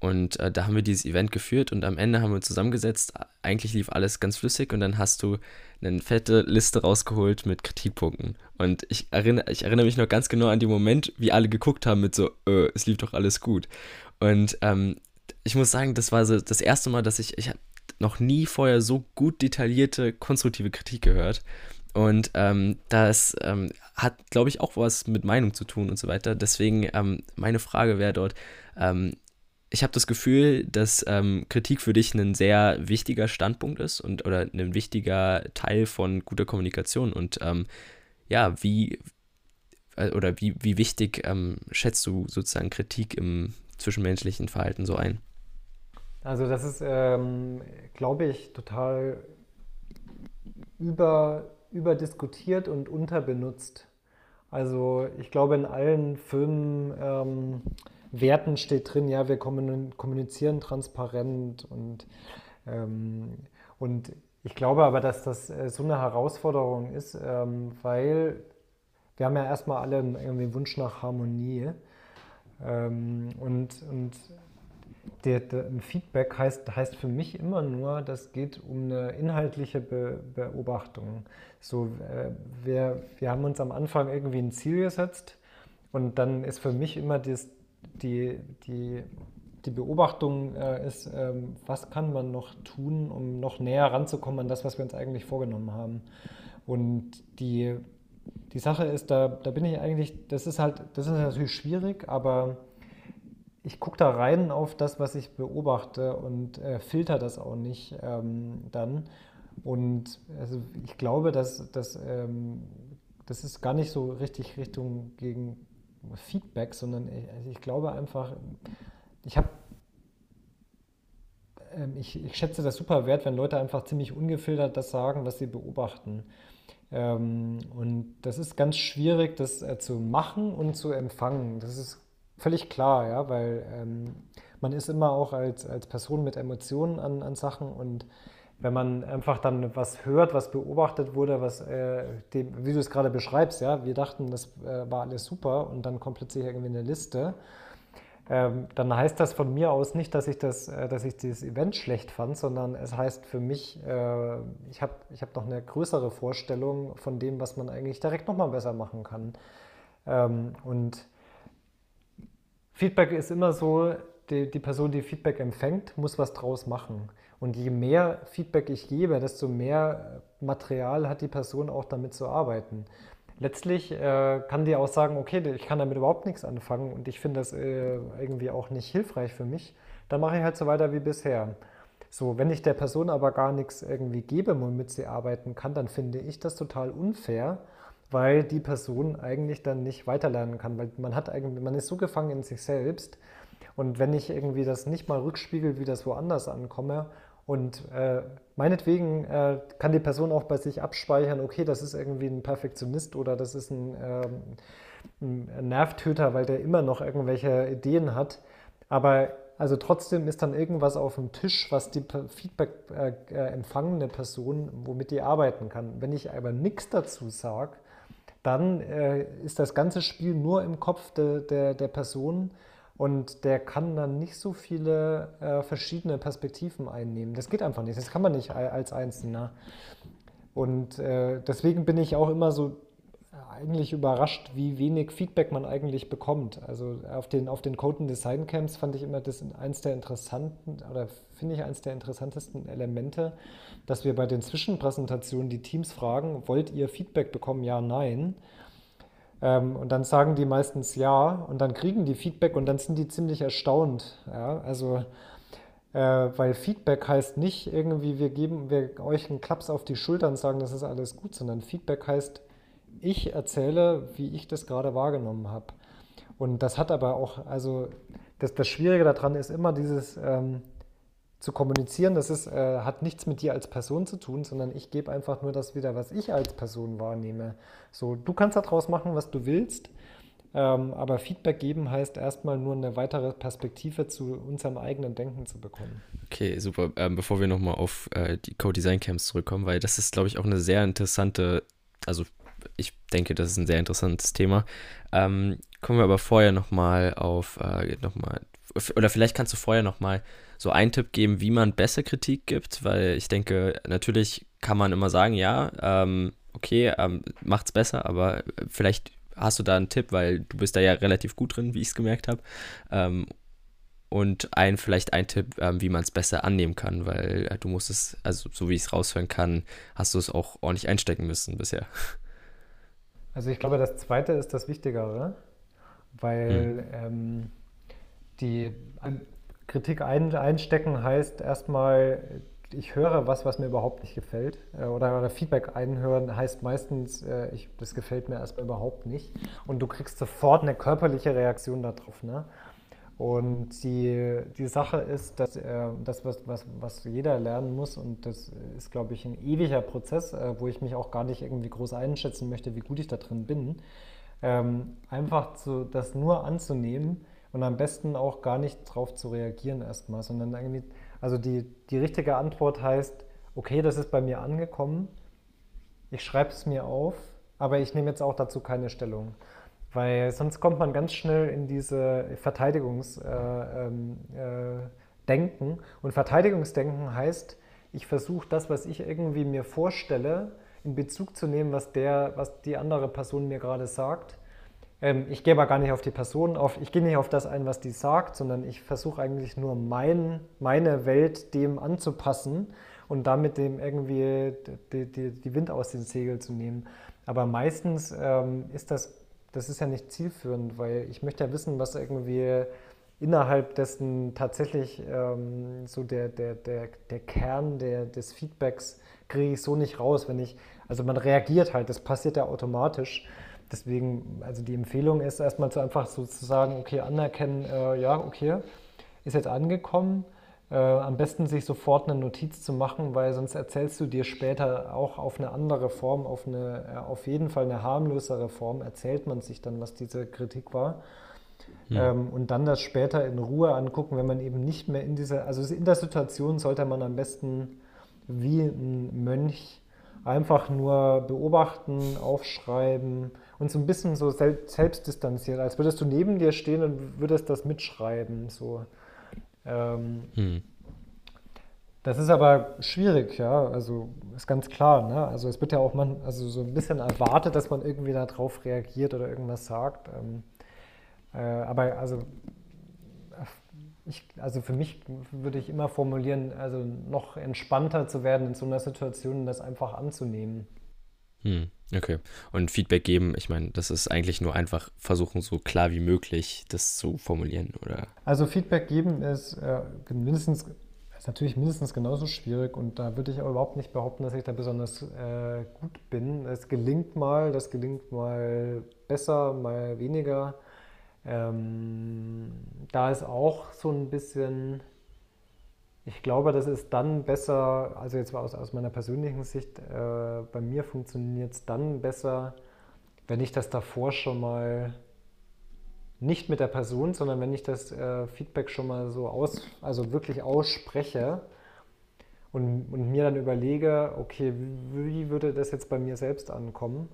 Und äh, da haben wir dieses Event geführt und am Ende haben wir zusammengesetzt. Eigentlich lief alles ganz flüssig und dann hast du eine fette Liste rausgeholt mit Kritikpunkten. Und ich erinnere, ich erinnere mich noch ganz genau an den Moment, wie alle geguckt haben mit so, äh, es lief doch alles gut. Und ähm, ich muss sagen, das war so das erste Mal, dass ich, ich noch nie vorher so gut detaillierte, konstruktive Kritik gehört. Und ähm, das ähm, hat, glaube ich, auch was mit Meinung zu tun und so weiter. Deswegen ähm, meine Frage wäre dort, ähm, ich habe das Gefühl, dass ähm, Kritik für dich ein sehr wichtiger Standpunkt ist und oder ein wichtiger Teil von guter Kommunikation. Und ähm, ja, wie äh, oder wie, wie wichtig schätzt du sozusagen Kritik im zwischenmenschlichen Verhalten so ein? Also das ist, ähm, glaube ich, total über, überdiskutiert und unterbenutzt. Also ich glaube, in allen Filmen ähm, Werten steht drin, ja, wir kommunizieren transparent und, ähm, und ich glaube aber, dass das äh, so eine Herausforderung ist, ähm, weil wir haben ja erstmal alle irgendwie Wunsch nach Harmonie ähm, und, und der, der, Feedback heißt, heißt für mich immer nur, das geht um eine inhaltliche Be Beobachtung. So, äh, wir, wir haben uns am Anfang irgendwie ein Ziel gesetzt und dann ist für mich immer das, die, die, die Beobachtung äh, ist, ähm, was kann man noch tun, um noch näher ranzukommen an das, was wir uns eigentlich vorgenommen haben. Und die, die Sache ist, da, da bin ich eigentlich, das ist halt, das ist natürlich schwierig, aber ich gucke da rein auf das, was ich beobachte und äh, filter das auch nicht ähm, dann. Und also ich glaube, dass, dass ähm, das ist gar nicht so richtig Richtung gegen Feedback, sondern ich, also ich glaube einfach, ich habe ähm, ich, ich, schätze das super wert, wenn Leute einfach ziemlich ungefiltert das sagen, was sie beobachten. Ähm, und das ist ganz schwierig, das äh, zu machen und zu empfangen. Das ist völlig klar, ja, weil ähm, man ist immer auch als, als Person mit Emotionen an, an Sachen und wenn man einfach dann was hört, was beobachtet wurde, was, äh, dem, wie du es gerade beschreibst, ja, wir dachten, das äh, war alles super und dann kommt plötzlich irgendwie eine Liste, ähm, dann heißt das von mir aus nicht, dass ich, das, äh, dass ich dieses Event schlecht fand, sondern es heißt für mich, äh, ich habe ich hab noch eine größere Vorstellung von dem, was man eigentlich direkt nochmal besser machen kann. Ähm, und Feedback ist immer so, die, die Person, die Feedback empfängt, muss was draus machen. Und je mehr Feedback ich gebe, desto mehr Material hat die Person auch damit zu arbeiten. Letztlich äh, kann die auch sagen, okay, ich kann damit überhaupt nichts anfangen und ich finde das äh, irgendwie auch nicht hilfreich für mich. Dann mache ich halt so weiter wie bisher. So, wenn ich der Person aber gar nichts irgendwie gebe, womit sie arbeiten kann, dann finde ich das total unfair, weil die Person eigentlich dann nicht weiterlernen kann, weil man hat eigentlich, man ist so gefangen in sich selbst. Und wenn ich irgendwie das nicht mal rückspiegel, wie das woanders ankomme und äh, meinetwegen äh, kann die Person auch bei sich abspeichern, okay, das ist irgendwie ein Perfektionist oder das ist ein, ähm, ein Nervtöter, weil der immer noch irgendwelche Ideen hat. Aber also trotzdem ist dann irgendwas auf dem Tisch, was die Feedback äh, äh, empfangene Person, womit die arbeiten kann. Wenn ich aber nichts dazu sage, dann äh, ist das ganze Spiel nur im Kopf de, de, der Person und der kann dann nicht so viele äh, verschiedene Perspektiven einnehmen. Das geht einfach nicht. Das kann man nicht als Einzelner. Und äh, deswegen bin ich auch immer so eigentlich überrascht, wie wenig Feedback man eigentlich bekommt. Also auf den, auf den Code Design Camps fand ich immer das eins der interessanten oder finde ich eins der interessantesten Elemente, dass wir bei den Zwischenpräsentationen die Teams fragen, wollt ihr Feedback bekommen? Ja, nein. Ähm, und dann sagen die meistens ja und dann kriegen die Feedback und dann sind die ziemlich erstaunt. Ja? Also äh, weil Feedback heißt nicht irgendwie, wir geben wir euch einen Klaps auf die Schulter und sagen, das ist alles gut, sondern Feedback heißt, ich erzähle, wie ich das gerade wahrgenommen habe. Und das hat aber auch, also das, das Schwierige daran ist immer dieses ähm, zu kommunizieren, das ist, äh, hat nichts mit dir als Person zu tun, sondern ich gebe einfach nur das wieder, was ich als Person wahrnehme. So, du kannst daraus machen, was du willst, ähm, aber Feedback geben heißt erstmal nur eine weitere Perspektive zu unserem eigenen Denken zu bekommen. Okay, super. Ähm, bevor wir nochmal auf äh, die Code-Design Camps zurückkommen, weil das ist, glaube ich, auch eine sehr interessante, also ich denke, das ist ein sehr interessantes Thema. Ähm, kommen wir aber vorher nochmal auf, äh, nochmal, oder vielleicht kannst du vorher nochmal so einen Tipp geben, wie man besser Kritik gibt, weil ich denke, natürlich kann man immer sagen, ja, ähm, okay, ähm, macht's besser, aber vielleicht hast du da einen Tipp, weil du bist da ja relativ gut drin, wie ich es gemerkt habe. Ähm, und ein, vielleicht ein Tipp, ähm, wie man es besser annehmen kann, weil äh, du musst es, also so wie ich es raushören kann, hast du es auch ordentlich einstecken müssen bisher. Also ich glaube, das Zweite ist das Wichtigere, weil hm. ähm, die Kritik ein, einstecken heißt erstmal, ich höre was, was mir überhaupt nicht gefällt. Äh, oder, oder Feedback einhören heißt meistens, äh, ich, das gefällt mir erstmal überhaupt nicht. Und du kriegst sofort eine körperliche Reaktion darauf. Ne? Und die, die Sache ist, dass äh, das, was, was, was jeder lernen muss, und das ist, glaube ich, ein ewiger Prozess, äh, wo ich mich auch gar nicht irgendwie groß einschätzen möchte, wie gut ich da drin bin, ähm, einfach zu, das nur anzunehmen und am besten auch gar nicht drauf zu reagieren erstmal, sondern irgendwie, also die, die richtige Antwort heißt, okay, das ist bei mir angekommen, ich schreibe es mir auf, aber ich nehme jetzt auch dazu keine Stellung. Weil sonst kommt man ganz schnell in diese Verteidigungsdenken. Äh, ähm, äh, und Verteidigungsdenken heißt, ich versuche das, was ich irgendwie mir vorstelle, in Bezug zu nehmen, was, der, was die andere Person mir gerade sagt. Ähm, ich gehe aber gar nicht auf die Person auf, ich gehe nicht auf das ein, was die sagt, sondern ich versuche eigentlich nur mein, meine Welt dem anzupassen und damit dem irgendwie die, die, die Wind aus den Segeln zu nehmen. Aber meistens ähm, ist das das ist ja nicht zielführend, weil ich möchte ja wissen, was irgendwie innerhalb dessen tatsächlich ähm, so der, der, der, der Kern der, des Feedbacks kriege ich so nicht raus, wenn ich, also man reagiert halt, das passiert ja automatisch. Deswegen, also die Empfehlung ist erstmal so einfach so zu sagen, okay, anerkennen, äh, ja, okay, ist jetzt angekommen, äh, am besten sich sofort eine Notiz zu machen, weil sonst erzählst du dir später auch auf eine andere Form, auf, eine, äh, auf jeden Fall eine harmlosere Form, erzählt man sich dann, was diese Kritik war. Ja. Ähm, und dann das später in Ruhe angucken, wenn man eben nicht mehr in dieser, also in der Situation sollte man am besten wie ein Mönch einfach nur beobachten, aufschreiben und so ein bisschen so selbst distanziert, als würdest du neben dir stehen und würdest das mitschreiben. So. Ähm, hm. Das ist aber schwierig, ja, also ist ganz klar, ne? Also es wird ja auch man, also so ein bisschen erwartet, dass man irgendwie darauf reagiert oder irgendwas sagt. Ähm, äh, aber also ich, also für mich würde ich immer formulieren, also noch entspannter zu werden in so einer Situation, das einfach anzunehmen. Hm, okay. Und Feedback geben, ich meine, das ist eigentlich nur einfach versuchen, so klar wie möglich das zu formulieren, oder? Also Feedback geben ist äh, mindestens, ist natürlich mindestens genauso schwierig und da würde ich auch überhaupt nicht behaupten, dass ich da besonders äh, gut bin. Es gelingt mal, das gelingt mal besser, mal weniger. Ähm, da ist auch so ein bisschen ich glaube, das ist dann besser, also jetzt aus, aus meiner persönlichen Sicht, äh, bei mir funktioniert es dann besser, wenn ich das davor schon mal nicht mit der Person, sondern wenn ich das äh, Feedback schon mal so aus, also wirklich ausspreche und, und mir dann überlege, okay, wie, wie, würde das jetzt bei mir selbst ankommen?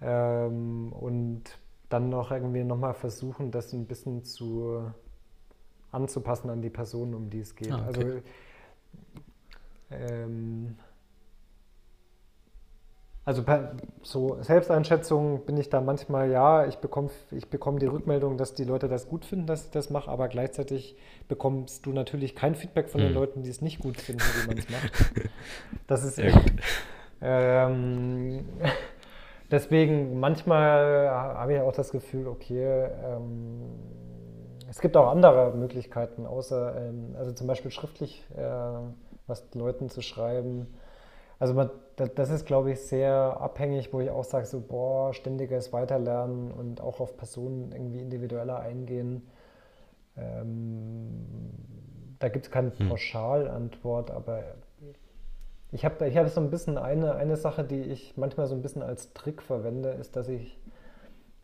Ähm, und dann noch irgendwie nochmal versuchen, das ein bisschen zu anzupassen an die Person, um die es geht. Ah, okay. Also ähm, also so Selbsteinschätzung bin ich da manchmal, ja, ich bekomme ich bekomm die Rückmeldung, dass die Leute das gut finden, dass ich das mache, aber gleichzeitig bekommst du natürlich kein Feedback von hm. den Leuten, die es nicht gut finden, wie man es macht. Das ist ja, ähm, deswegen manchmal habe ich auch das Gefühl, okay, ähm, es gibt auch andere Möglichkeiten, außer, ähm, also zum Beispiel schriftlich äh, was Leuten zu schreiben also man, das ist, glaube ich, sehr abhängig, wo ich auch sage, so, boah, ständiges Weiterlernen und auch auf Personen irgendwie individueller eingehen. Ähm, da gibt es keine hm. Pauschalantwort, aber ich habe ich hab so ein bisschen eine, eine Sache, die ich manchmal so ein bisschen als Trick verwende, ist, dass ich,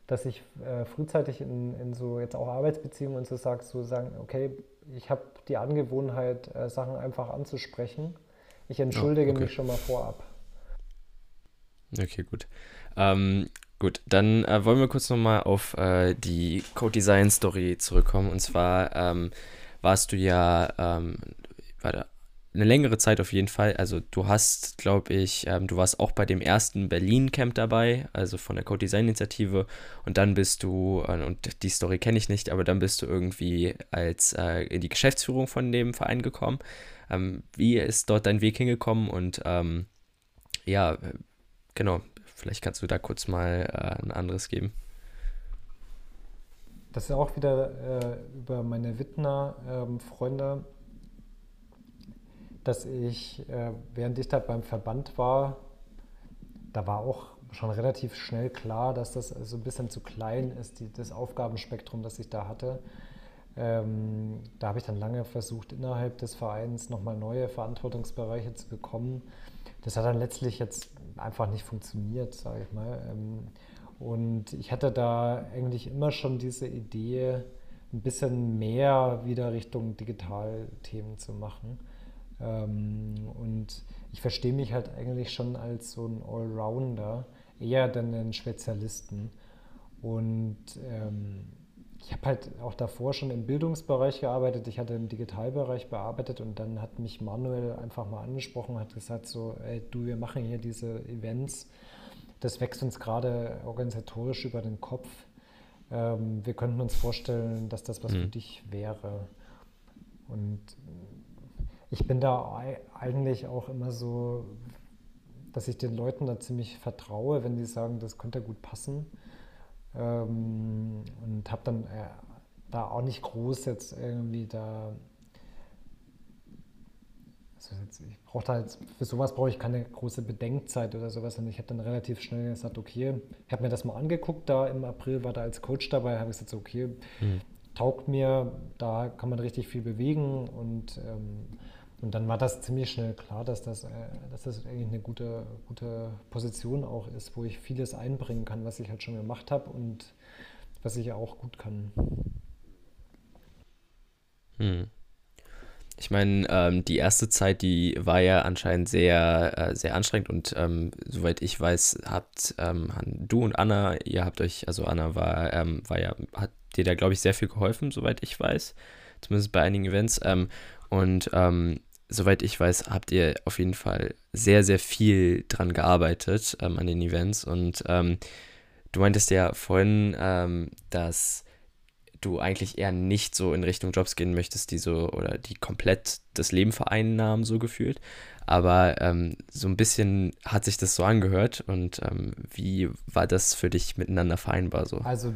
dass ich äh, frühzeitig in, in so jetzt auch Arbeitsbeziehungen und so sage, so sagen, okay, ich habe die Angewohnheit, äh, Sachen einfach anzusprechen ich entschuldige oh, okay. mich schon mal vorab. Okay, gut. Ähm, gut, dann äh, wollen wir kurz nochmal auf äh, die Code Design Story zurückkommen. Und zwar ähm, warst du ja ähm, warte, eine längere Zeit auf jeden Fall. Also du hast, glaube ich, ähm, du warst auch bei dem ersten Berlin-Camp dabei, also von der Code Design Initiative. Und dann bist du, äh, und die Story kenne ich nicht, aber dann bist du irgendwie als äh, in die Geschäftsführung von dem Verein gekommen. Ähm, wie ist dort dein Weg hingekommen? Und ähm, ja, genau, vielleicht kannst du da kurz mal äh, ein anderes geben. Das ist auch wieder äh, über meine Wittner-Freunde, ähm, dass ich, äh, während ich da beim Verband war, da war auch schon relativ schnell klar, dass das so ein bisschen zu klein ist, die, das Aufgabenspektrum, das ich da hatte. Ähm, da habe ich dann lange versucht, innerhalb des Vereins nochmal neue Verantwortungsbereiche zu bekommen. Das hat dann letztlich jetzt einfach nicht funktioniert, sage ich mal. Ähm, und ich hatte da eigentlich immer schon diese Idee, ein bisschen mehr wieder Richtung Digitalthemen zu machen. Ähm, und ich verstehe mich halt eigentlich schon als so ein Allrounder, eher denn einen Spezialisten. Und ähm, ich habe halt auch davor schon im Bildungsbereich gearbeitet, ich hatte im Digitalbereich bearbeitet und dann hat mich Manuel einfach mal angesprochen und hat gesagt so, ey du, wir machen hier diese Events, das wächst uns gerade organisatorisch über den Kopf. Ähm, wir könnten uns vorstellen, dass das was mhm. für dich wäre. Und ich bin da eigentlich auch immer so, dass ich den Leuten da ziemlich vertraue, wenn die sagen, das könnte gut passen. Ähm, und habe dann äh, da auch nicht groß jetzt irgendwie da. Also jetzt, ich brauche da jetzt, für sowas brauche ich keine große Bedenkzeit oder sowas. Und ich habe dann relativ schnell gesagt, okay, ich habe mir das mal angeguckt, da im April war da als Coach dabei, habe ich gesagt, okay, mhm. Taugt mir, da kann man richtig viel bewegen und ähm, und dann war das ziemlich schnell klar, dass das, äh, dass das eigentlich eine gute, gute Position auch ist, wo ich vieles einbringen kann, was ich halt schon gemacht habe und was ich auch gut kann. Hm. Ich meine, ähm, die erste Zeit, die war ja anscheinend sehr, äh, sehr anstrengend und ähm, soweit ich weiß, habt ähm, du und Anna, ihr habt euch, also Anna war, ähm, war ja, hat dir da, glaube ich, sehr viel geholfen, soweit ich weiß, zumindest bei einigen Events. Ähm, und ähm, soweit ich weiß, habt ihr auf jeden Fall sehr, sehr viel dran gearbeitet an den Events. Und du meintest ja vorhin, dass du eigentlich eher nicht so in Richtung Jobs gehen möchtest, die so oder die komplett das Leben vereinnahmen, so gefühlt. Aber ähm, so ein bisschen hat sich das so angehört. Und ähm, wie war das für dich miteinander vereinbar so? Also,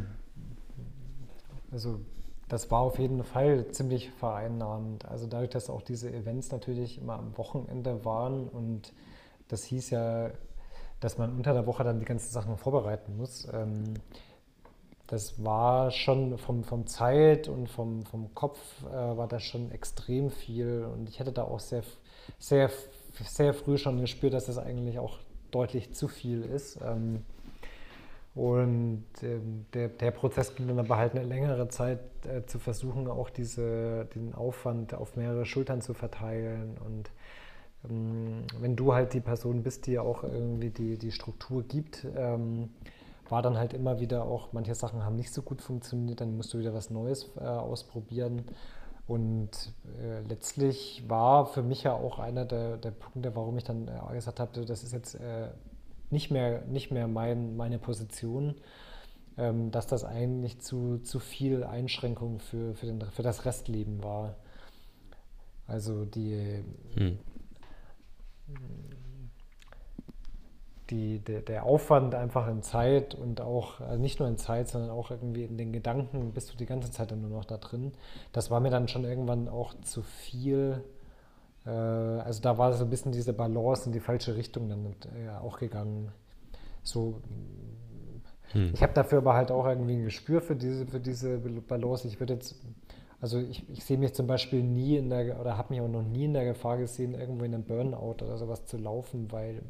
also das war auf jeden Fall ziemlich vereinnahmend. Also dadurch, dass auch diese Events natürlich immer am Wochenende waren und das hieß ja, dass man unter der Woche dann die ganzen Sachen vorbereiten muss. Ähm, das war schon vom, vom Zeit und vom, vom Kopf äh, war das schon extrem viel und ich hätte da auch sehr, sehr, sehr früh schon gespürt, dass das eigentlich auch deutlich zu viel ist. Ähm, und ähm, der, der Prozess ging dann aber halt eine längere Zeit äh, zu versuchen, auch diese, den Aufwand auf mehrere Schultern zu verteilen. Und ähm, wenn du halt die Person bist, die auch irgendwie die, die Struktur gibt, ähm, war dann halt immer wieder auch, manche Sachen haben nicht so gut funktioniert, dann musst du wieder was Neues äh, ausprobieren. Und äh, letztlich war für mich ja auch einer der, der Punkte, warum ich dann äh, gesagt habe, das ist jetzt äh, nicht mehr, nicht mehr mein, meine Position, ähm, dass das eigentlich zu, zu viel Einschränkung für, für, den, für das Restleben war. Also die, hm. Die, der, der, Aufwand einfach in Zeit und auch also nicht nur in Zeit, sondern auch irgendwie in den Gedanken, bist du die ganze Zeit dann nur noch da drin. Das war mir dann schon irgendwann auch zu viel. Äh, also da war so ein bisschen diese Balance in die falsche Richtung dann äh, auch gegangen. So hm. Ich habe dafür aber halt auch irgendwie ein Gespür für diese, für diese Balance. Ich würde jetzt, also ich, ich sehe mich zum Beispiel nie in der, oder habe mich auch noch nie in der Gefahr gesehen, irgendwo in einem Burnout oder sowas zu laufen, weil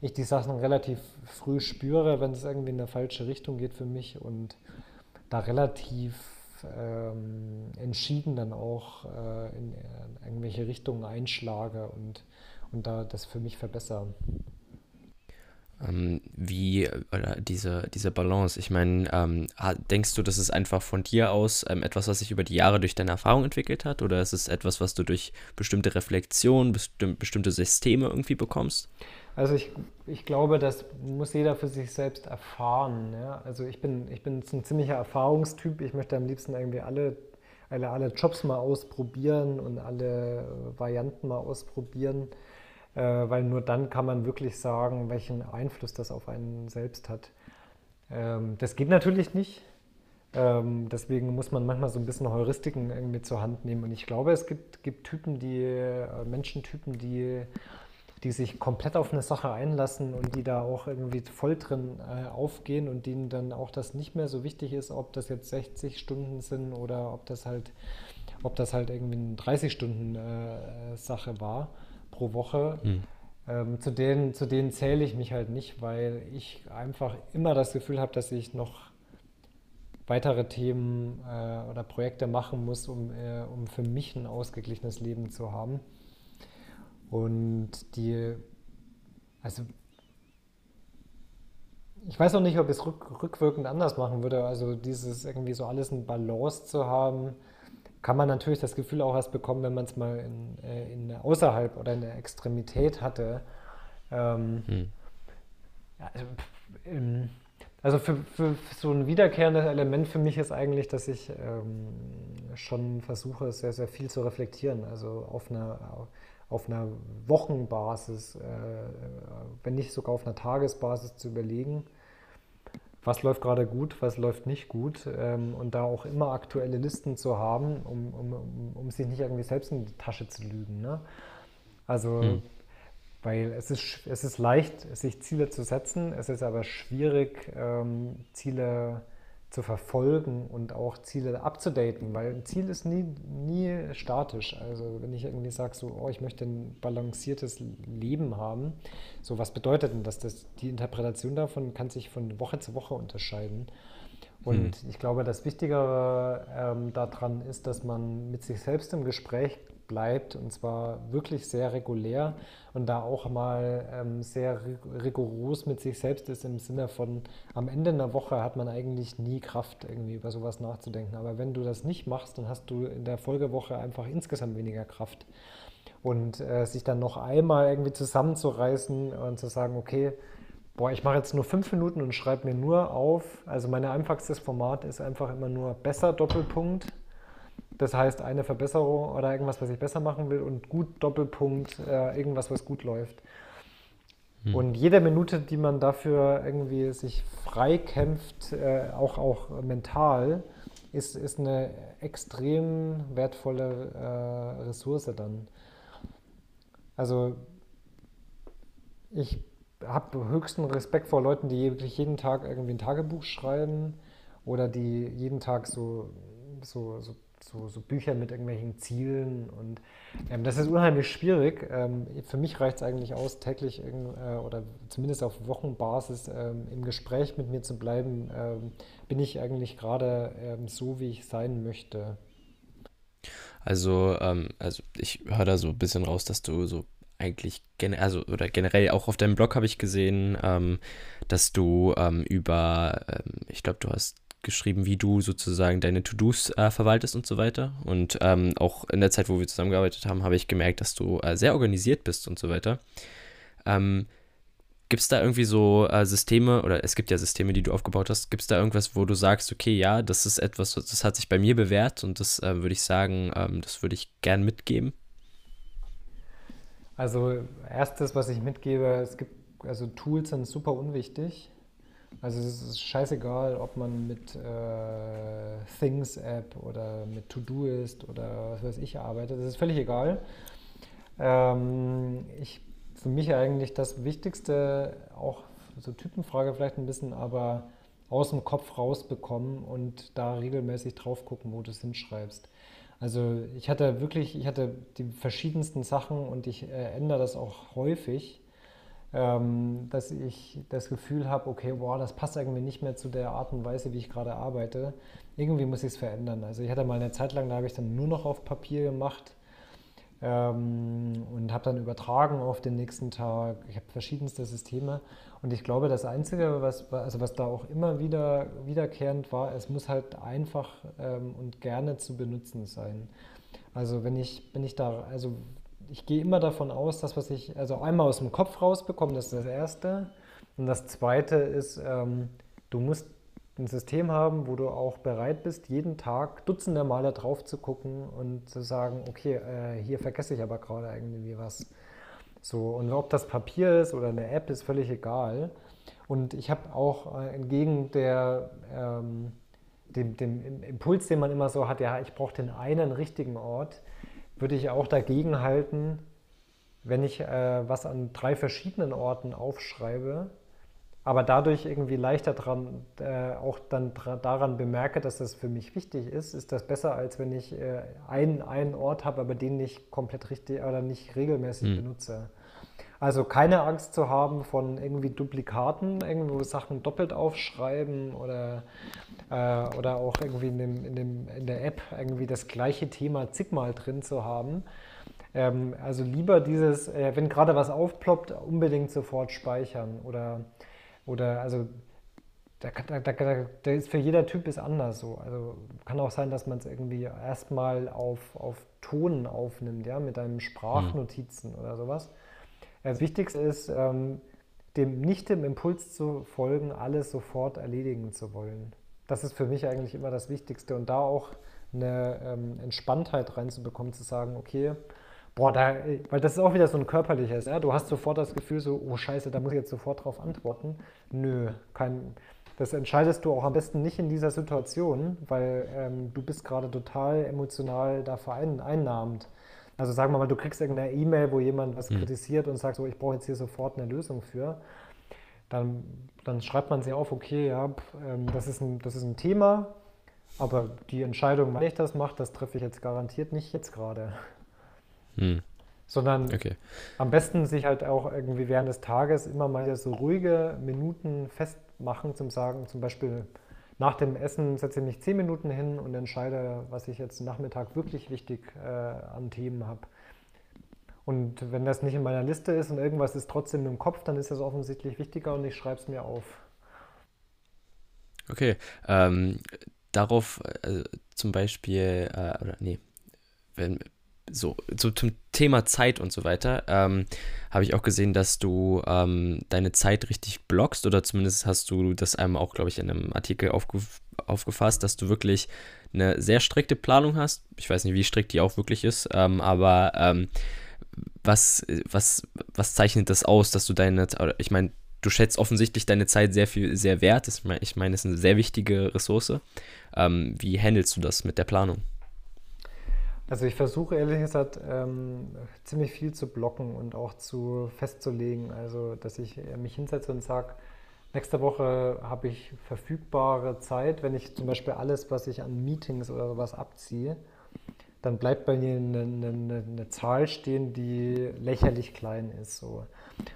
ich die Sachen relativ früh spüre, wenn es irgendwie in eine falsche Richtung geht für mich und da relativ ähm, entschieden dann auch äh, in, in, irgendwelche Richtungen einschlage und, und da das für mich verbessere ähm, wie oder diese, diese Balance. Ich meine, ähm, denkst du, das ist einfach von dir aus ähm, etwas, was sich über die Jahre durch deine Erfahrung entwickelt hat? Oder ist es etwas, was du durch bestimmte Reflexionen, bestimm bestimmte Systeme irgendwie bekommst? Also ich, ich glaube, das muss jeder für sich selbst erfahren. Ja? Also ich bin, ich bin ein ziemlicher Erfahrungstyp. Ich möchte am liebsten irgendwie alle, alle, alle Jobs mal ausprobieren und alle Varianten mal ausprobieren. Äh, weil nur dann kann man wirklich sagen, welchen Einfluss das auf einen selbst hat. Ähm, das geht natürlich nicht. Ähm, deswegen muss man manchmal so ein bisschen Heuristiken irgendwie zur Hand nehmen. Und ich glaube, es gibt, gibt Typen, die, äh, Menschentypen, die, die sich komplett auf eine Sache einlassen und die da auch irgendwie voll drin äh, aufgehen und denen dann auch das nicht mehr so wichtig ist, ob das jetzt 60 Stunden sind oder ob das halt, ob das halt irgendwie eine 30 Stunden Sache war pro Woche. Hm. Ähm, zu, denen, zu denen zähle ich mich halt nicht, weil ich einfach immer das Gefühl habe, dass ich noch weitere Themen äh, oder Projekte machen muss, um, äh, um für mich ein ausgeglichenes Leben zu haben. Und die, also ich weiß auch nicht, ob ich es rück, rückwirkend anders machen würde. Also dieses irgendwie so alles in Balance zu haben, kann man natürlich das Gefühl auch erst bekommen, wenn man es mal in, äh, in, außerhalb oder in der Extremität hatte. Ähm, hm. also, ähm, also für, für, so ein wiederkehrendes Element für mich ist eigentlich, dass ich ähm, schon versuche, sehr, sehr viel zu reflektieren. Also auf einer, auf einer Wochenbasis, äh, wenn nicht sogar auf einer Tagesbasis zu überlegen, was läuft gerade gut, was läuft nicht gut ähm, und da auch immer aktuelle Listen zu haben, um, um, um, sich nicht irgendwie selbst in die Tasche zu lügen. Ne? Also, hm. weil es ist, es ist leicht, sich Ziele zu setzen, es ist aber schwierig, ähm, Ziele zu zu verfolgen und auch Ziele abzudaten, weil ein Ziel ist nie, nie statisch. Also wenn ich irgendwie sage, so, oh, ich möchte ein balanciertes Leben haben, so was bedeutet denn das? das die Interpretation davon kann sich von Woche zu Woche unterscheiden. Und hm. ich glaube, das Wichtigere ähm, daran ist, dass man mit sich selbst im Gespräch bleibt und zwar wirklich sehr regulär und da auch mal ähm, sehr rigoros mit sich selbst ist im Sinne von, am Ende einer Woche hat man eigentlich nie Kraft, irgendwie über sowas nachzudenken. Aber wenn du das nicht machst, dann hast du in der Folgewoche einfach insgesamt weniger Kraft. Und äh, sich dann noch einmal irgendwie zusammenzureißen und zu sagen, okay, boah, ich mache jetzt nur fünf Minuten und schreibe mir nur auf. Also mein einfachstes Format ist einfach immer nur besser Doppelpunkt das heißt, eine Verbesserung oder irgendwas, was ich besser machen will und gut Doppelpunkt, äh, irgendwas, was gut läuft. Hm. Und jede Minute, die man dafür irgendwie sich frei kämpft, äh, auch, auch mental, ist, ist eine extrem wertvolle äh, Ressource dann. Also ich habe höchsten Respekt vor Leuten, die wirklich jeden Tag irgendwie ein Tagebuch schreiben oder die jeden Tag so, so, so so, so Bücher mit irgendwelchen Zielen und ähm, das ist unheimlich schwierig. Ähm, für mich reicht es eigentlich aus, täglich äh, oder zumindest auf Wochenbasis ähm, im Gespräch mit mir zu bleiben. Ähm, bin ich eigentlich gerade ähm, so, wie ich sein möchte. Also, ähm, also ich höre da so ein bisschen raus, dass du so eigentlich generell, also oder generell auch auf deinem Blog habe ich gesehen, ähm, dass du ähm, über, ähm, ich glaube, du hast geschrieben, wie du sozusagen deine To-Dos äh, verwaltest und so weiter. Und ähm, auch in der Zeit, wo wir zusammengearbeitet haben, habe ich gemerkt, dass du äh, sehr organisiert bist und so weiter. Ähm, Gibt es da irgendwie so äh, Systeme, oder es gibt ja Systeme, die du aufgebaut hast, gibt es da irgendwas, wo du sagst, okay, ja, das ist etwas, das hat sich bei mir bewährt und das äh, würde ich sagen, ähm, das würde ich gern mitgeben? Also erstes, was ich mitgebe, es gibt, also Tools sind super unwichtig. Also es ist scheißegal, ob man mit äh, Things App oder mit Todoist oder was weiß ich arbeitet. Das ist völlig egal. Ähm, ich für mich eigentlich das Wichtigste, auch so Typenfrage vielleicht ein bisschen, aber aus dem Kopf rausbekommen und da regelmäßig drauf gucken, wo du es hinschreibst. Also ich hatte wirklich, ich hatte die verschiedensten Sachen und ich äh, ändere das auch häufig, ähm, dass ich das Gefühl habe, okay, boah, das passt irgendwie nicht mehr zu der Art und Weise, wie ich gerade arbeite. Irgendwie muss ich es verändern. Also ich hatte mal eine Zeit lang, da habe ich dann nur noch auf Papier gemacht ähm, und habe dann übertragen auf den nächsten Tag. Ich habe verschiedenste Systeme und ich glaube, das Einzige, was, also was da auch immer wieder wiederkehrend war, es muss halt einfach ähm, und gerne zu benutzen sein. Also wenn ich, wenn ich da, also ich gehe immer davon aus, dass was ich, also einmal aus dem Kopf rausbekomme, das ist das Erste. Und das Zweite ist, ähm, du musst ein System haben, wo du auch bereit bist, jeden Tag dutzende Male drauf zu gucken und zu sagen, okay, äh, hier vergesse ich aber gerade irgendwie was. So, und ob das Papier ist oder eine App, ist völlig egal. Und ich habe auch äh, entgegen der, ähm, dem, dem, Impuls, den man immer so hat, ja, ich brauche den einen richtigen Ort, würde ich auch dagegen halten, wenn ich äh, was an drei verschiedenen Orten aufschreibe, aber dadurch irgendwie leichter dran, äh, auch dann daran bemerke, dass das für mich wichtig ist, ist das besser, als wenn ich äh, einen, einen Ort habe, aber den nicht komplett richtig oder nicht regelmäßig mhm. benutze. Also keine Angst zu haben von irgendwie Duplikaten, irgendwo Sachen doppelt aufschreiben oder, äh, oder auch irgendwie in, dem, in, dem, in der App irgendwie das gleiche Thema zigmal drin zu haben. Ähm, also lieber dieses, äh, wenn gerade was aufploppt, unbedingt sofort speichern oder oder also da, da, da, da, ist für jeder Typ ist anders so. Also kann auch sein, dass man es irgendwie erstmal auf, auf Ton aufnimmt, ja, mit einem Sprachnotizen mhm. oder sowas. Das Wichtigste ist, ähm, dem, nicht dem Impuls zu folgen, alles sofort erledigen zu wollen. Das ist für mich eigentlich immer das Wichtigste und da auch eine ähm, Entspanntheit reinzubekommen, zu sagen, okay, boah, da, weil das ist auch wieder so ein körperliches, ja? du hast sofort das Gefühl so, oh scheiße, da muss ich jetzt sofort drauf antworten. Nö, kein, das entscheidest du auch am besten nicht in dieser Situation, weil ähm, du bist gerade total emotional da vereinnahmt. Also sagen wir mal, du kriegst irgendeine E-Mail, wo jemand was mhm. kritisiert und sagt so, ich brauche jetzt hier sofort eine Lösung für. Dann, dann schreibt man sich auf, okay, ja, ähm, das, ist ein, das ist ein Thema, aber die Entscheidung, wann ich das mache, das treffe ich jetzt garantiert nicht jetzt gerade. Hm. Sondern okay. am besten sich halt auch irgendwie während des Tages immer mal so ruhige Minuten festmachen, zum Sagen, zum Beispiel nach dem Essen setze ich mich zehn Minuten hin und entscheide, was ich jetzt Nachmittag wirklich wichtig äh, an Themen habe. Und wenn das nicht in meiner Liste ist und irgendwas ist trotzdem im Kopf, dann ist das offensichtlich wichtiger und ich schreibe es mir auf. Okay, ähm, darauf äh, zum Beispiel, äh, oder nee, wenn, so, so zum Thema Zeit und so weiter, ähm, habe ich auch gesehen, dass du ähm, deine Zeit richtig blockst oder zumindest hast du das einmal auch, glaube ich, in einem Artikel aufge aufgefasst, dass du wirklich eine sehr strikte Planung hast. Ich weiß nicht, wie strikt die auch wirklich ist, ähm, aber ähm, was, was, was zeichnet das aus, dass du deine, ich meine, du schätzt offensichtlich deine Zeit sehr viel, sehr wert. Ich meine, es ist eine sehr wichtige Ressource. Ähm, wie handelst du das mit der Planung? Also ich versuche ehrlich gesagt ähm, ziemlich viel zu blocken und auch zu festzulegen. Also dass ich äh, mich hinsetze und sage, nächste Woche habe ich verfügbare Zeit. Wenn ich zum Beispiel alles, was ich an Meetings oder sowas abziehe, dann bleibt bei mir eine, eine, eine Zahl stehen, die lächerlich klein ist. So.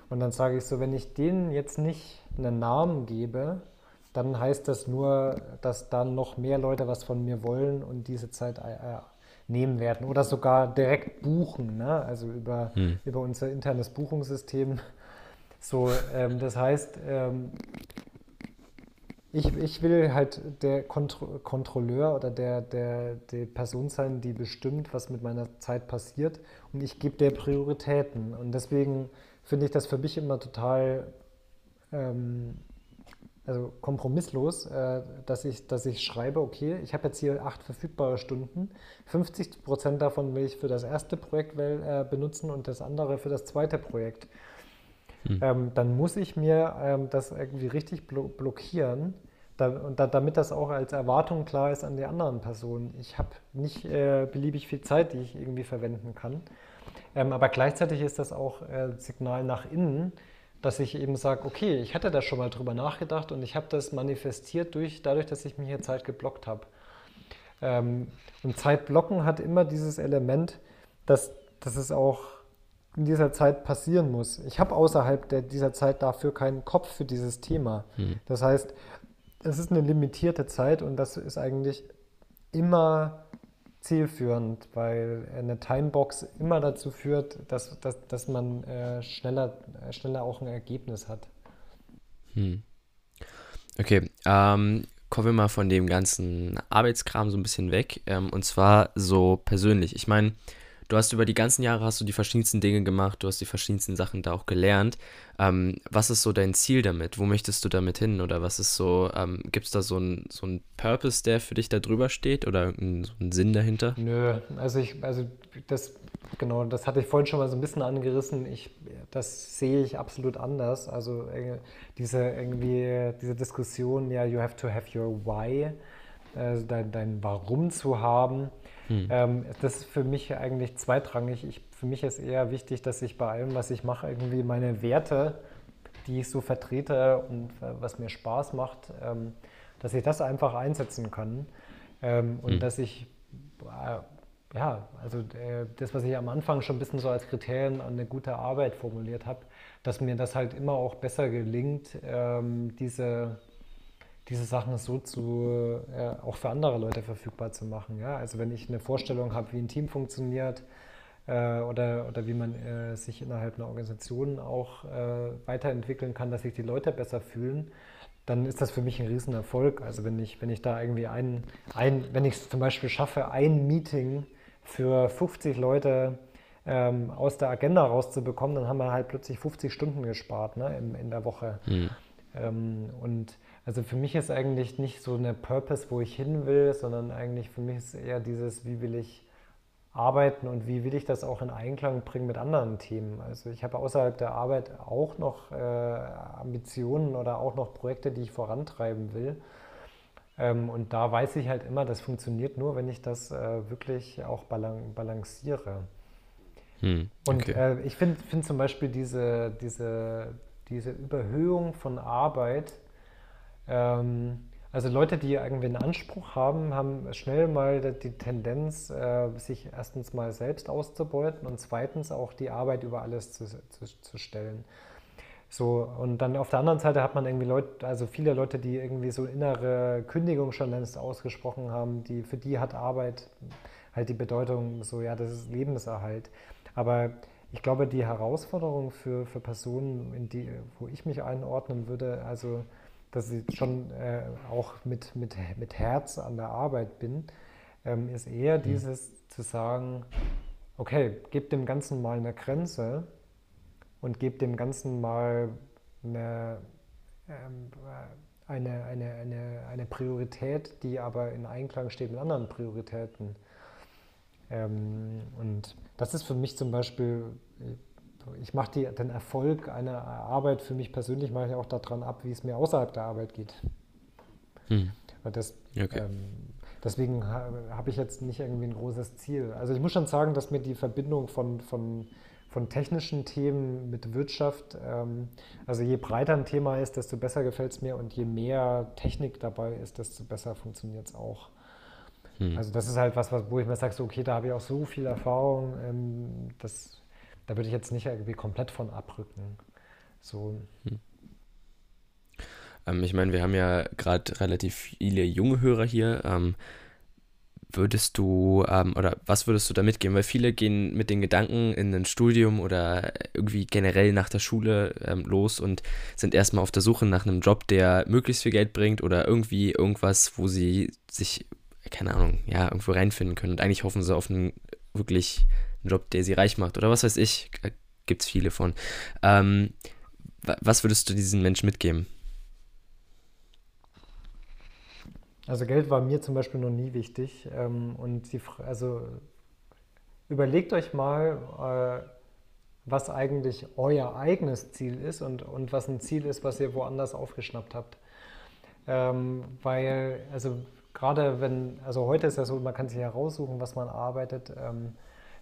Und dann sage ich so, wenn ich denen jetzt nicht einen Namen gebe, dann heißt das nur, dass dann noch mehr Leute was von mir wollen und diese Zeit äh, nehmen werden oder sogar direkt buchen, ne? also über, hm. über unser internes Buchungssystem. So, ähm, das heißt, ähm, ich, ich will halt der Kontro Kontrolleur oder der, der, die Person sein, die bestimmt, was mit meiner Zeit passiert und ich gebe der Prioritäten. Und deswegen finde ich das für mich immer total ähm, also kompromisslos, äh, dass, ich, dass ich schreibe, okay, ich habe jetzt hier acht verfügbare Stunden, 50 Prozent davon will ich für das erste Projekt äh, benutzen und das andere für das zweite Projekt. Hm. Ähm, dann muss ich mir ähm, das irgendwie richtig blo blockieren, da, und da, damit das auch als Erwartung klar ist an die anderen Personen. Ich habe nicht äh, beliebig viel Zeit, die ich irgendwie verwenden kann. Ähm, aber gleichzeitig ist das auch äh, Signal nach innen, dass ich eben sage, okay, ich hatte da schon mal drüber nachgedacht und ich habe das manifestiert durch, dadurch, dass ich mir hier Zeit geblockt habe. Ähm, und Zeitblocken hat immer dieses Element, dass, dass es auch in dieser Zeit passieren muss. Ich habe außerhalb der, dieser Zeit dafür keinen Kopf für dieses Thema. Hm. Das heißt, es ist eine limitierte Zeit und das ist eigentlich immer zielführend, weil eine Timebox immer dazu führt, dass, dass, dass man äh, schneller, äh, schneller auch ein Ergebnis hat. Hm. Okay, ähm, kommen wir mal von dem ganzen Arbeitskram so ein bisschen weg. Ähm, und zwar so persönlich. Ich meine, du hast über die ganzen Jahre hast du die verschiedensten Dinge gemacht, du hast die verschiedensten Sachen da auch gelernt. Ähm, was ist so dein Ziel damit? Wo möchtest du damit hin? Oder was ist so, ähm, gibt es da so einen so Purpose, der für dich da drüber steht oder ein, so einen Sinn dahinter? Nö, also ich, also das, genau, das hatte ich vorhin schon mal so ein bisschen angerissen. Ich, das sehe ich absolut anders. Also äh, diese irgendwie, diese Diskussion, ja, you have to have your why, also dein, dein Warum zu haben hm. Ähm, das ist für mich eigentlich zweitrangig. Ich, für mich ist eher wichtig, dass ich bei allem, was ich mache, irgendwie meine Werte, die ich so vertrete und äh, was mir Spaß macht, ähm, dass ich das einfach einsetzen kann. Ähm, und hm. dass ich, äh, ja, also äh, das, was ich am Anfang schon ein bisschen so als Kriterien an eine gute Arbeit formuliert habe, dass mir das halt immer auch besser gelingt, ähm, diese diese Sachen so zu, äh, auch für andere Leute verfügbar zu machen. Ja? Also wenn ich eine Vorstellung habe, wie ein Team funktioniert äh, oder, oder wie man äh, sich innerhalb einer Organisation auch äh, weiterentwickeln kann, dass sich die Leute besser fühlen, dann ist das für mich ein Riesenerfolg. Also wenn ich, wenn ich da irgendwie ein, ein wenn ich es zum Beispiel schaffe, ein Meeting für 50 Leute ähm, aus der Agenda rauszubekommen, dann haben wir halt plötzlich 50 Stunden gespart ne, in, in der Woche. Mhm. Ähm, und also für mich ist eigentlich nicht so eine Purpose, wo ich hin will, sondern eigentlich für mich ist eher dieses, wie will ich arbeiten und wie will ich das auch in Einklang bringen mit anderen Themen. Also ich habe außerhalb der Arbeit auch noch äh, Ambitionen oder auch noch Projekte, die ich vorantreiben will. Ähm, und da weiß ich halt immer, das funktioniert nur, wenn ich das äh, wirklich auch balan balanciere. Hm, okay. Und äh, ich finde find zum Beispiel diese, diese, diese Überhöhung von Arbeit, ähm, also Leute, die irgendwie einen Anspruch haben, haben schnell mal die Tendenz, äh, sich erstens mal selbst auszubeuten und zweitens auch die Arbeit über alles zu, zu, zu stellen. So, und dann auf der anderen Seite hat man irgendwie Leute, also viele Leute, die irgendwie so innere Kündigung schon längst ausgesprochen haben, die, für die hat Arbeit halt die Bedeutung, so ja, das ist Lebenserhalt. Aber ich glaube, die Herausforderung für, für Personen, in die, wo ich mich einordnen würde, also dass ich schon äh, auch mit, mit, mit Herz an der Arbeit bin, ähm, ist eher mhm. dieses zu sagen, okay, gebt dem Ganzen mal eine Grenze und gebt dem Ganzen mal eine, ähm, eine, eine, eine, eine Priorität, die aber in Einklang steht mit anderen Prioritäten. Ähm, und das ist für mich zum Beispiel ich mache den Erfolg einer Arbeit für mich persönlich mache ich auch daran ab, wie es mir außerhalb der Arbeit geht. Hm. Das, okay. ähm, deswegen habe ich jetzt nicht irgendwie ein großes Ziel. Also ich muss schon sagen, dass mir die Verbindung von, von, von technischen Themen mit Wirtschaft, ähm, also je breiter ein Thema ist, desto besser gefällt es mir und je mehr Technik dabei ist, desto besser funktioniert es auch. Hm. Also das ist halt was, wo ich mir sage, so, okay, da habe ich auch so viel Erfahrung, ähm, das da würde ich jetzt nicht irgendwie komplett von abrücken. So. Hm. Ähm, ich meine, wir haben ja gerade relativ viele junge Hörer hier. Ähm, würdest du ähm, oder was würdest du da mitgeben? Weil viele gehen mit den Gedanken in ein Studium oder irgendwie generell nach der Schule ähm, los und sind erstmal auf der Suche nach einem Job, der möglichst viel Geld bringt oder irgendwie irgendwas, wo sie sich, keine Ahnung, ja, irgendwo reinfinden können. Und eigentlich hoffen sie auf einen wirklich einen Job, der sie reich macht oder was weiß ich. Gibt es viele von. Ähm, was würdest du diesen Menschen mitgeben? Also Geld war mir zum Beispiel noch nie wichtig. Ähm, und die, also überlegt euch mal, äh, was eigentlich euer eigenes Ziel ist und, und was ein Ziel ist, was ihr woanders aufgeschnappt habt. Ähm, weil, also gerade wenn, also heute ist ja so, man kann sich heraussuchen, was man arbeitet.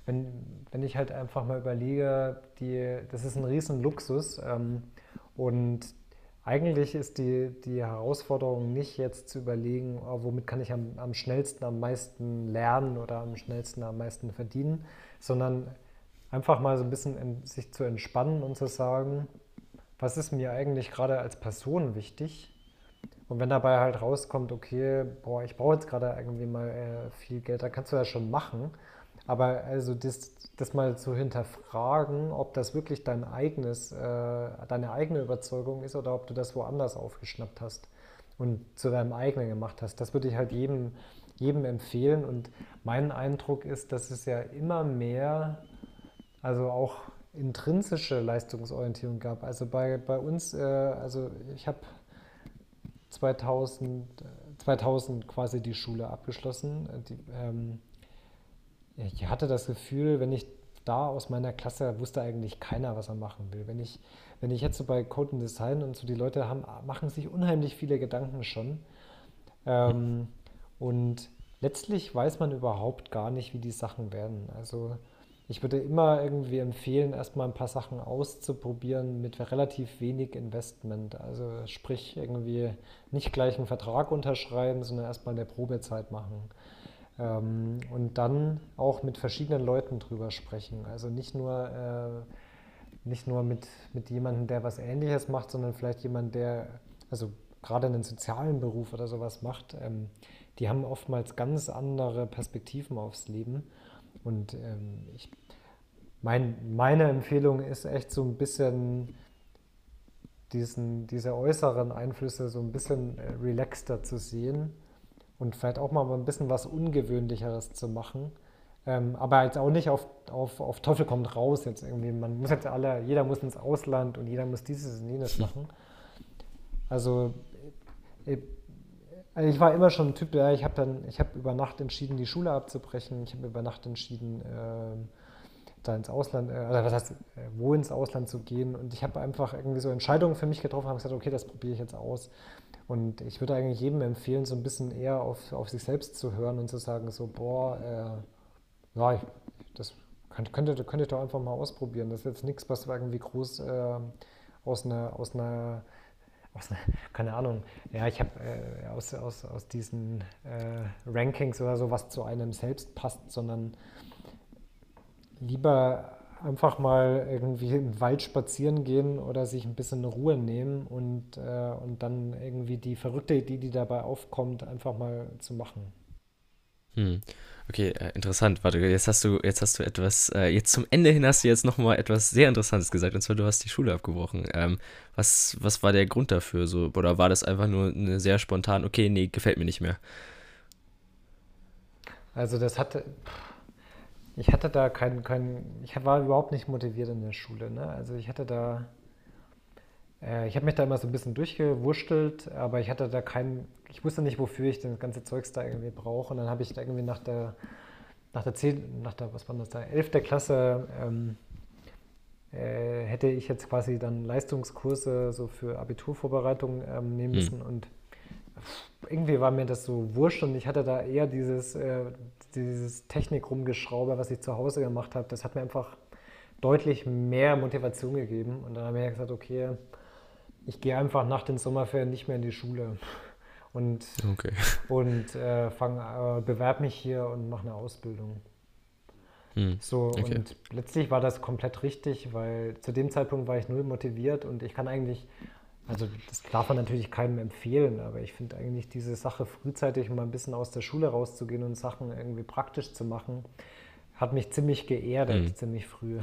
Ähm, wenn, wenn ich halt einfach mal überlege, die, das ist ein riesen Luxus und eigentlich ist die, die Herausforderung nicht jetzt zu überlegen, oh, womit kann ich am, am schnellsten, am meisten lernen oder am schnellsten, am meisten verdienen, sondern einfach mal so ein bisschen in, sich zu entspannen und zu sagen, was ist mir eigentlich gerade als Person wichtig? Und wenn dabei halt rauskommt, okay, boah, ich brauche jetzt gerade irgendwie mal äh, viel Geld, dann kannst du das schon machen. Aber also das, das mal zu hinterfragen, ob das wirklich dein eigenes, äh, deine eigene Überzeugung ist oder ob du das woanders aufgeschnappt hast und zu deinem eigenen gemacht hast, das würde ich halt jedem, jedem empfehlen. Und mein Eindruck ist, dass es ja immer mehr, also auch intrinsische Leistungsorientierung gab. Also bei, bei uns, äh, also ich habe 2000, 2000 quasi die Schule abgeschlossen. Die, ähm, ich hatte das Gefühl, wenn ich da aus meiner Klasse wusste eigentlich keiner, was er machen will. Wenn ich, wenn ich jetzt so bei Code and Design und so die Leute haben, machen sich unheimlich viele Gedanken schon. Ähm, und letztlich weiß man überhaupt gar nicht, wie die Sachen werden. Also ich würde immer irgendwie empfehlen, erstmal ein paar Sachen auszuprobieren mit relativ wenig Investment. Also sprich irgendwie nicht gleich einen Vertrag unterschreiben, sondern erstmal eine Probezeit machen. Ähm, und dann auch mit verschiedenen Leuten drüber sprechen. Also nicht nur, äh, nicht nur mit, mit jemandem, der was Ähnliches macht, sondern vielleicht jemand, der, also gerade einen sozialen Beruf oder sowas macht. Ähm, die haben oftmals ganz andere Perspektiven aufs Leben. Und ähm, ich, mein, meine Empfehlung ist echt so ein bisschen diesen, diese äußeren Einflüsse so ein bisschen äh, relaxter zu sehen und vielleicht auch mal ein bisschen was Ungewöhnlicheres zu machen. Ähm, aber jetzt auch nicht auf, auf, auf Teufel kommt raus jetzt irgendwie. Man muss jetzt alle, jeder muss ins Ausland und jeder muss dieses und jenes machen. Also ich, äh, also ich war immer schon ein Typ, ja, ich habe dann, ich habe über Nacht entschieden, die Schule abzubrechen. Ich habe über Nacht entschieden, äh, da ins Ausland, äh, oder was heißt, äh, wo ins Ausland zu gehen. Und ich habe einfach irgendwie so Entscheidungen für mich getroffen, habe gesagt, okay, das probiere ich jetzt aus. Und ich würde eigentlich jedem empfehlen, so ein bisschen eher auf, auf sich selbst zu hören und zu sagen, so, boah, äh, ich, das könnt, könnte, könnte ich doch einfach mal ausprobieren. Das ist jetzt nichts, was irgendwie groß äh, aus einer, aus einer aus, keine Ahnung, ja, ich habe äh, aus, aus, aus diesen äh, Rankings oder so, was zu einem selbst passt, sondern lieber einfach mal irgendwie im Wald spazieren gehen oder sich ein bisschen Ruhe nehmen und, äh, und dann irgendwie die verrückte Idee, die dabei aufkommt, einfach mal zu machen. Hm. Okay, äh, interessant. Warte, jetzt hast du, jetzt hast du etwas, äh, jetzt zum Ende hin hast du jetzt nochmal etwas sehr Interessantes gesagt, und zwar du hast die Schule abgebrochen. Ähm, was, was war der Grund dafür? So, oder war das einfach nur eine sehr spontan, okay, nee, gefällt mir nicht mehr? Also das hatte. Ich hatte da keinen, kein, ich war überhaupt nicht motiviert in der Schule. Ne? Also ich hatte da, äh, ich habe mich da immer so ein bisschen durchgewurschtelt, aber ich hatte da keinen, ich wusste nicht, wofür ich das ganze Zeugs da irgendwie brauche. Und dann habe ich da irgendwie nach der, nach der 10, nach der, was war das da, 11. Klasse, ähm, äh, hätte ich jetzt quasi dann Leistungskurse so für Abiturvorbereitung ähm, nehmen hm. müssen mhm. und irgendwie war mir das so wurscht und ich hatte da eher dieses, äh, dieses Technik-Rumgeschraube, was ich zu Hause gemacht habe. Das hat mir einfach deutlich mehr Motivation gegeben. Und dann habe ich gesagt, okay, ich gehe einfach nach den Sommerferien nicht mehr in die Schule und, okay. und äh, fang, äh, bewerbe mich hier und mache eine Ausbildung. Hm. So, okay. und letztlich war das komplett richtig, weil zu dem Zeitpunkt war ich null motiviert und ich kann eigentlich also das darf man natürlich keinem empfehlen, aber ich finde eigentlich diese Sache frühzeitig mal ein bisschen aus der Schule rauszugehen und Sachen irgendwie praktisch zu machen, hat mich ziemlich geerdet, mhm. ziemlich früh.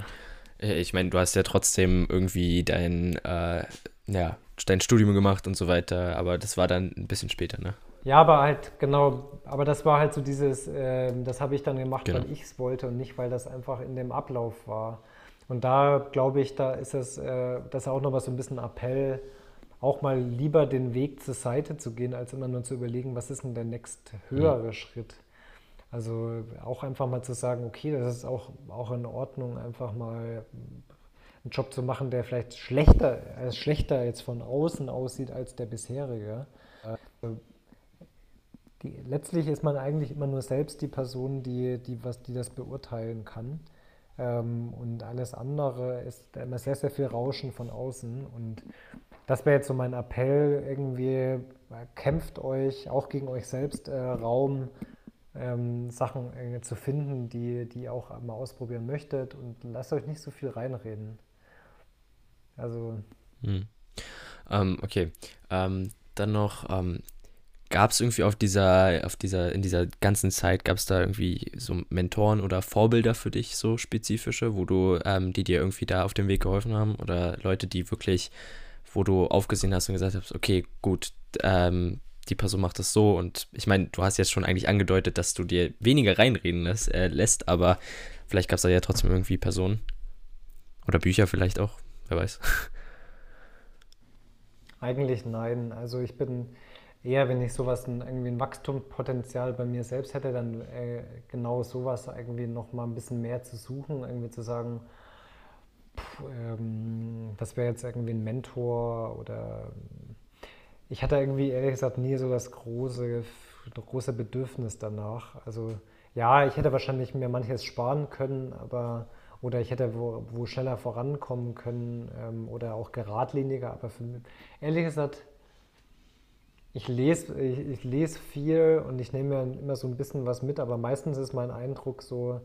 Äh, ich meine, du hast ja trotzdem irgendwie dein, äh, ja, dein Studium gemacht und so weiter, aber das war dann ein bisschen später, ne? Ja, aber halt, genau, aber das war halt so dieses, äh, das habe ich dann gemacht, genau. weil ich es wollte und nicht, weil das einfach in dem Ablauf war. Und da glaube ich, da ist es, äh, das ist auch nochmal so ein bisschen Appell, auch mal lieber den Weg zur Seite zu gehen, als immer nur zu überlegen, was ist denn der nächst höhere ja. Schritt. Also auch einfach mal zu sagen, okay, das ist auch, auch in Ordnung, einfach mal einen Job zu machen, der vielleicht schlechter, äh, schlechter jetzt von außen aussieht als der bisherige. Äh, die, letztlich ist man eigentlich immer nur selbst die Person, die, die, was, die das beurteilen kann. Ähm, und alles andere ist immer sehr, sehr viel Rauschen von außen. Und das wäre jetzt so mein Appell, irgendwie kämpft euch auch gegen euch selbst äh, Raum, ähm, Sachen äh, zu finden, die, die ihr auch mal ausprobieren möchtet und lasst euch nicht so viel reinreden. Also. Hm. Ähm, okay. Ähm, dann noch, ähm, gab es irgendwie auf dieser, auf dieser, in dieser ganzen Zeit, gab es da irgendwie so Mentoren oder Vorbilder für dich, so spezifische, wo du, ähm, die dir irgendwie da auf dem Weg geholfen haben? Oder Leute, die wirklich, wo du aufgesehen hast und gesagt hast, okay, gut, ähm, die Person macht das so und ich meine, du hast jetzt schon eigentlich angedeutet, dass du dir weniger reinreden lässt, äh, lässt aber vielleicht gab es da ja trotzdem irgendwie Personen oder Bücher vielleicht auch, wer weiß. Eigentlich nein. Also ich bin eher, wenn ich sowas ein, irgendwie ein Wachstumspotenzial bei mir selbst hätte, dann äh, genau sowas irgendwie noch mal ein bisschen mehr zu suchen, irgendwie zu sagen, ähm, das wäre jetzt irgendwie ein Mentor oder ich hatte irgendwie ehrlich gesagt nie so das große, große Bedürfnis danach. Also ja, ich hätte wahrscheinlich mir manches sparen können, aber oder ich hätte wo, wo schneller vorankommen können ähm, oder auch geradliniger. Aber für, ehrlich gesagt, ich lese, ich, ich, lese viel und ich nehme mir immer so ein bisschen was mit, aber meistens ist mein Eindruck so,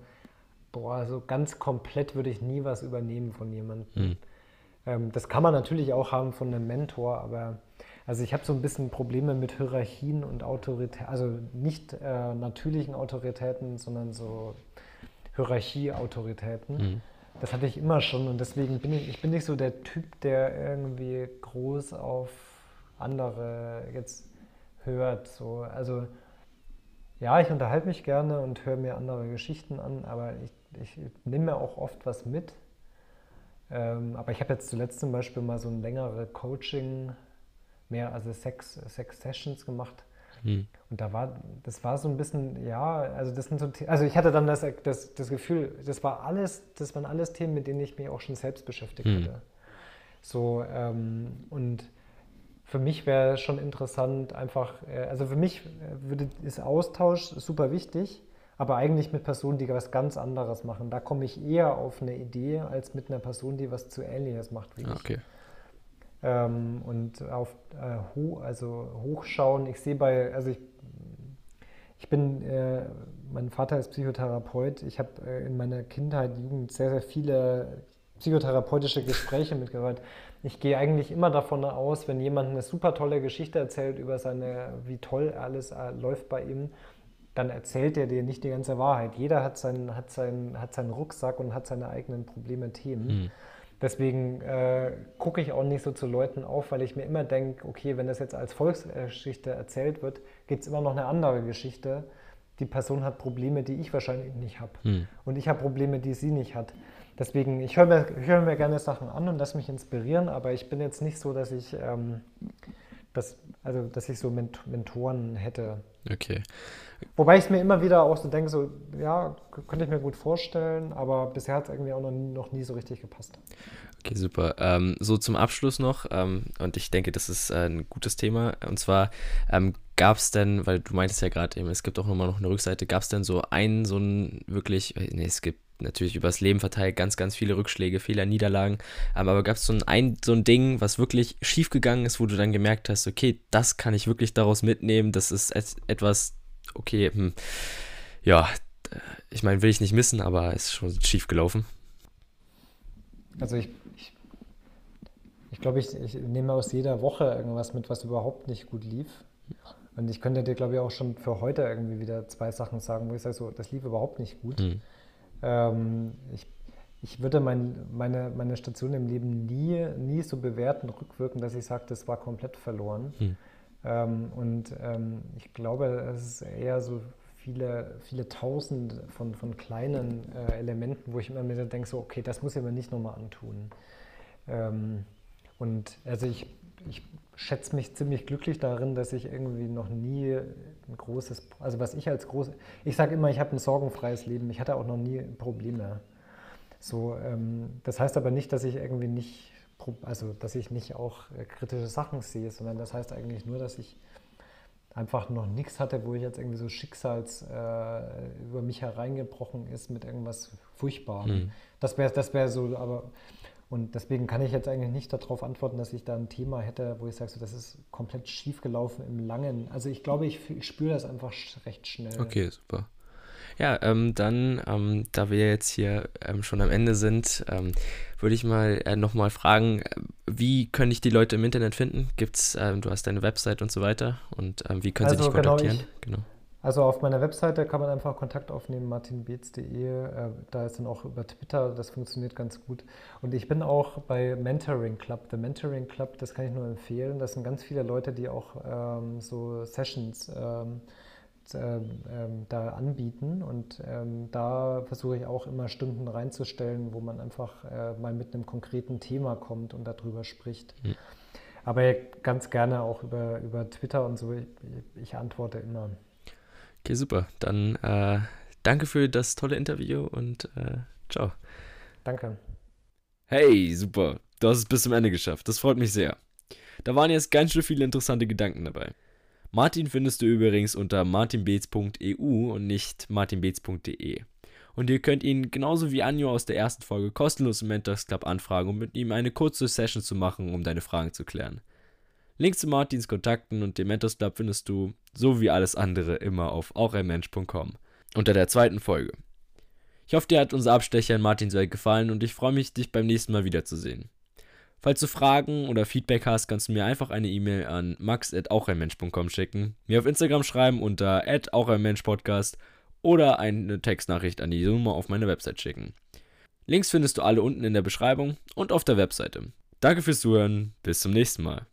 boah, so ganz komplett würde ich nie was übernehmen von jemandem. Mhm. Ähm, das kann man natürlich auch haben von einem Mentor, aber also ich habe so ein bisschen Probleme mit Hierarchien und Autoritäten, also nicht äh, natürlichen Autoritäten, sondern so Hierarchie-Autoritäten. Mhm. Das hatte ich immer schon und deswegen bin ich, ich bin nicht so der Typ, der irgendwie groß auf andere jetzt hört. So. Also ja, ich unterhalte mich gerne und höre mir andere Geschichten an, aber ich, ich nehme auch oft was mit. Ähm, aber ich habe jetzt zuletzt zum Beispiel mal so ein längere Coaching, mehr also sechs, sechs Sessions gemacht. Hm. Und da war, das war so ein bisschen, ja, also das sind so, also ich hatte dann das, das, das Gefühl, das war alles, das waren alles Themen, mit denen ich mich auch schon selbst beschäftigt hm. hatte. So, ähm, und für mich wäre schon interessant, einfach, äh, also für mich würde, ist Austausch super wichtig, aber eigentlich mit Personen, die was ganz anderes machen. Da komme ich eher auf eine Idee, als mit einer Person, die was zu Ähnliches macht wie okay. ich. Ähm, und auf äh, ho also hochschauen. Ich sehe bei, also ich, ich bin, äh, mein Vater ist Psychotherapeut. Ich habe äh, in meiner Kindheit, Jugend sehr, sehr viele psychotherapeutische Gespräche mitgehört. Ich gehe eigentlich immer davon aus, wenn jemand eine super tolle Geschichte erzählt über seine, wie toll alles äh, läuft bei ihm, dann erzählt er dir nicht die ganze Wahrheit. Jeder hat seinen, hat seinen, hat seinen Rucksack und hat seine eigenen Probleme, Themen. Mhm. Deswegen äh, gucke ich auch nicht so zu Leuten auf, weil ich mir immer denke, okay, wenn das jetzt als Volksgeschichte erzählt wird, gibt es immer noch eine andere Geschichte. Die Person hat Probleme, die ich wahrscheinlich nicht habe. Mhm. Und ich habe Probleme, die sie nicht hat. Deswegen, ich höre mir, hör mir gerne Sachen an und lasse mich inspirieren, aber ich bin jetzt nicht so, dass ich, ähm, das, also, dass ich so Ment Mentoren hätte. Okay. Wobei ich mir immer wieder auch so denke, so, ja, könnte ich mir gut vorstellen, aber bisher hat es irgendwie auch noch nie, noch nie, so richtig gepasst. Okay, super. Ähm, so zum Abschluss noch, ähm, und ich denke, das ist äh, ein gutes Thema, und zwar ähm, gab es denn, weil du meintest ja gerade eben, es gibt auch nochmal noch eine Rückseite, gab es denn so einen, so einen wirklich, äh, nee, es gibt natürlich übers Leben verteilt ganz, ganz viele Rückschläge, Fehler, Niederlagen. Ähm, aber gab es so ein, so ein Ding, was wirklich schief gegangen ist, wo du dann gemerkt hast, okay, das kann ich wirklich daraus mitnehmen, das ist etwas, okay, hm, ja, ich meine, will ich nicht missen, aber ist schon schief gelaufen. Also ich, ich, ich ich glaube, ich, ich nehme aus jeder Woche irgendwas mit, was überhaupt nicht gut lief. Und ich könnte dir, glaube ich, auch schon für heute irgendwie wieder zwei Sachen sagen, wo ich sage, so, das lief überhaupt nicht gut. Mhm. Ähm, ich, ich würde mein, meine, meine Station im Leben nie, nie so bewerten, rückwirken, dass ich sage, das war komplett verloren. Mhm. Ähm, und ähm, ich glaube, es ist eher so viele, viele tausend von, von kleinen äh, Elementen, wo ich immer mir denke, so, okay, das muss ich mir nicht nochmal antun. Ähm, und also ich, ich schätze mich ziemlich glücklich darin, dass ich irgendwie noch nie ein großes, also was ich als groß, ich sage immer, ich habe ein sorgenfreies Leben, ich hatte auch noch nie Probleme. So, ähm, das heißt aber nicht, dass ich irgendwie nicht, also dass ich nicht auch äh, kritische Sachen sehe, sondern das heißt eigentlich nur, dass ich einfach noch nichts hatte, wo ich jetzt irgendwie so Schicksals äh, über mich hereingebrochen ist mit irgendwas Furchtbarem. Mhm. Das wäre das wär so, aber und deswegen kann ich jetzt eigentlich nicht darauf antworten, dass ich da ein Thema hätte, wo ich sage, so, das ist komplett schief gelaufen im Langen. Also ich glaube, ich, ich spüre das einfach recht schnell. Okay, super. Ja, ähm, dann, ähm, da wir jetzt hier ähm, schon am Ende sind, ähm, würde ich mal äh, nochmal fragen, äh, wie können ich die Leute im Internet finden? Gibt's, ähm, du hast deine Website und so weiter und ähm, wie können also sie dich kontaktieren? Genau, ich, genau. Also auf meiner Webseite kann man einfach Kontakt aufnehmen, martinbeetz.de. Äh, da ist dann auch über Twitter, das funktioniert ganz gut. Und ich bin auch bei Mentoring Club. The Mentoring Club, das kann ich nur empfehlen. Das sind ganz viele Leute, die auch ähm, so Sessions ähm, da anbieten. Und ähm, da versuche ich auch immer Stunden reinzustellen, wo man einfach äh, mal mit einem konkreten Thema kommt und darüber spricht. Mhm. Aber ganz gerne auch über, über Twitter und so. Ich, ich antworte immer. Okay, super. Dann äh, danke für das tolle Interview und äh, ciao. Danke. Hey, super. Du hast es bis zum Ende geschafft. Das freut mich sehr. Da waren jetzt ganz schön viele interessante Gedanken dabei. Martin findest du übrigens unter martinbeetz.eu und nicht martinbeetz.de. Und ihr könnt ihn genauso wie Anjo aus der ersten Folge kostenlos im Mentors Club anfragen, um mit ihm eine kurze Session zu machen, um deine Fragen zu klären. Links zu Martins Kontakten und dem Mentors Club findest du, so wie alles andere, immer auf aucheinmensch.com unter der zweiten Folge. Ich hoffe, dir hat unser Abstecher in Martins Welt gefallen und ich freue mich, dich beim nächsten Mal wiederzusehen. Falls du Fragen oder Feedback hast, kannst du mir einfach eine E-Mail an max.aucheinmensch.com schicken, mir auf Instagram schreiben unter aucheinmenschpodcast oder eine Textnachricht an die Nummer auf meine Website schicken. Links findest du alle unten in der Beschreibung und auf der Webseite. Danke fürs Zuhören, bis zum nächsten Mal.